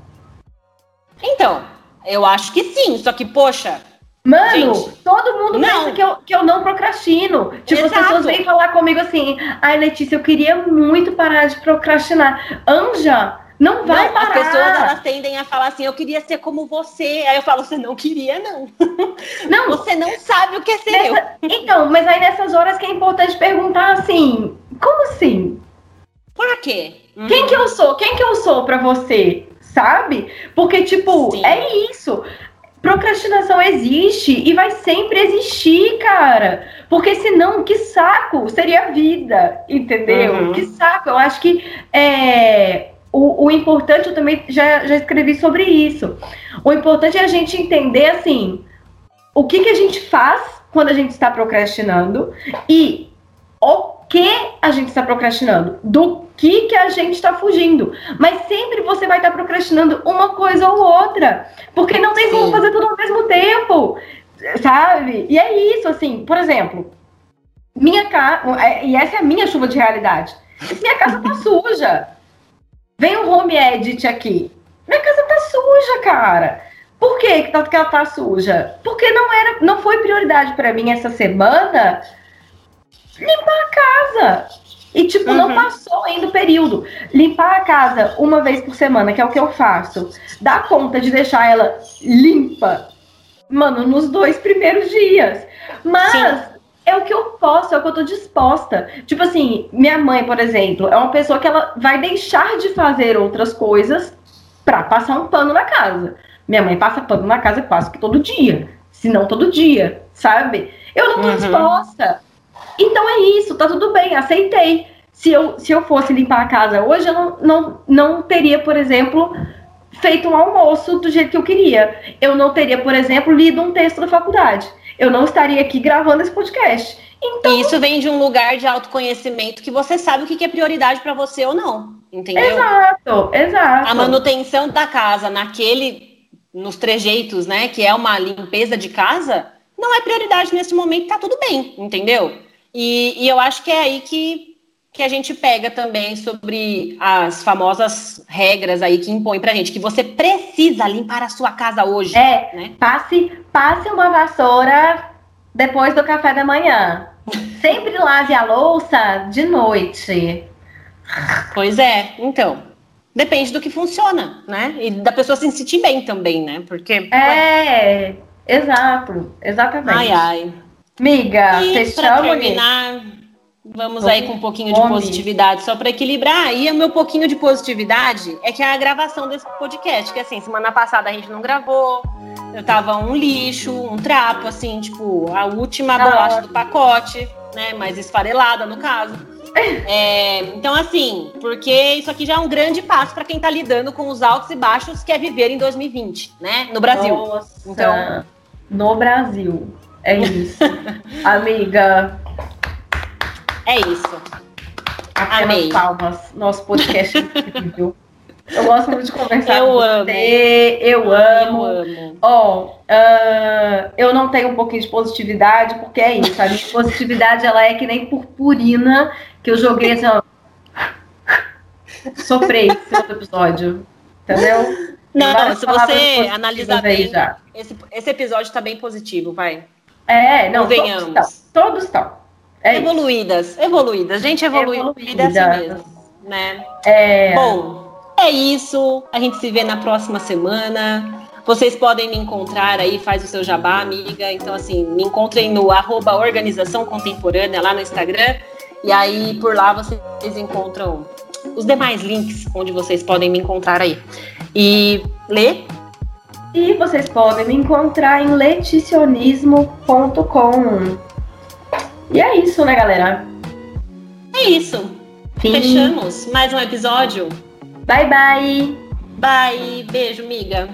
Então, eu acho que sim, só que poxa, Mano, Gente, todo mundo não. pensa que eu, que eu não procrastino. Tipo, Exato. as pessoas vêm falar comigo assim: ai, Letícia, eu queria muito parar de procrastinar. Anja, não vai não, parar. As pessoas elas tendem a falar assim: eu queria ser como você. Aí eu falo: você não queria, não. *laughs* Não. você não sabe o que é ser Nessa... eu. Então, mas aí nessas horas que é importante perguntar assim: como assim? Por quê? Quem que eu sou? Quem que eu sou para você? Sabe? Porque, tipo, Sim. é isso. Procrastinação existe e vai sempre existir, cara. Porque senão, que saco seria a vida, entendeu? Uhum. Que saco. Eu acho que é, o, o importante, eu também já, já escrevi sobre isso. O importante é a gente entender, assim, o que, que a gente faz quando a gente está procrastinando e o que a gente está procrastinando, do que, que a gente está fugindo. Mas sempre você vai estar tá procrastinando uma coisa ou outra, porque não tem Sim. como fazer tudo ao mesmo tempo, sabe? E é isso, assim, por exemplo, minha casa, é, e essa é a minha chuva de realidade. Minha casa tá suja. Vem o home edit aqui. Minha casa tá suja, cara. Por que, que ela tá suja? Porque não era, não foi prioridade para mim essa semana limpar a casa. E, tipo, uhum. não passou ainda o período. Limpar a casa uma vez por semana, que é o que eu faço, dá conta de deixar ela limpa, mano, nos dois primeiros dias. Mas Sim. É o que eu posso, é o que eu tô disposta. Tipo assim, minha mãe, por exemplo, é uma pessoa que ela vai deixar de fazer outras coisas pra passar um pano na casa. Minha mãe passa pano na casa quase que todo dia. Se não todo dia, sabe? Eu não tô uhum. disposta. Então é isso, tá tudo bem, aceitei. Se eu, se eu fosse limpar a casa hoje, eu não, não, não teria, por exemplo, feito um almoço do jeito que eu queria. Eu não teria, por exemplo, lido um texto da faculdade. Eu não estaria aqui gravando esse podcast. Então, e isso vem de um lugar de autoconhecimento que você sabe o que é prioridade para você ou não, entendeu? Exato, exato. A manutenção da casa naquele, nos trejeitos, né, que é uma limpeza de casa, não é prioridade nesse momento, tá tudo bem, entendeu? E, e, eu acho que é aí que, que a gente pega também sobre as famosas regras aí que impõem pra gente, que você precisa limpar a sua casa hoje. É, né? passe, passe uma vassoura depois do café da manhã. *laughs* Sempre lave a louça de noite. Pois é, então. Depende do que funciona, né? E da pessoa se sentir bem também, né? Porque. É, ué... exato, exatamente. Ai, ai. Miga, e para terminar, vamos aí com um pouquinho de positividade, só para equilibrar. E o meu pouquinho de positividade é que é a gravação desse podcast, que assim, semana passada a gente não gravou, eu tava um lixo, um trapo, assim, tipo, a última ah. bolacha do pacote, né, mais esfarelada no caso. *laughs* É, então, assim, porque isso aqui já é um grande passo para quem está lidando com os altos e baixos que é viver em 2020, né? No Brasil. Nossa, então, no Brasil. É isso. *laughs* Amiga. É isso. Amei. palmas. Nosso podcast é incrível. Eu gosto muito de conversar eu com amo. você. Eu amo. Eu amo. Ó, oh, uh, eu não tenho um pouquinho de positividade, porque é isso. A minha positividade, ela é que nem purpurina, que eu joguei assim, ó. Soprei esse outro episódio. Entendeu? Não, se você analisar bem, esse, esse episódio está bem positivo, vai. É, não, venhamos. Todos estão. É evoluídas, isso. evoluídas. Gente evoluída, evoluída assim mesmo, né? É... Bom, é isso. A gente se vê na próxima semana. Vocês podem me encontrar aí, faz o seu jabá, amiga. Então, assim, me encontrem no arroba Organização Contemporânea lá no Instagram. E aí, por lá, vocês encontram os demais links onde vocês podem me encontrar aí. E Lê, e vocês podem me encontrar em leticionismo.com. E é isso, né, galera? É isso. Sim. Fechamos mais um episódio. Bye, bye. Bye. Beijo, miga.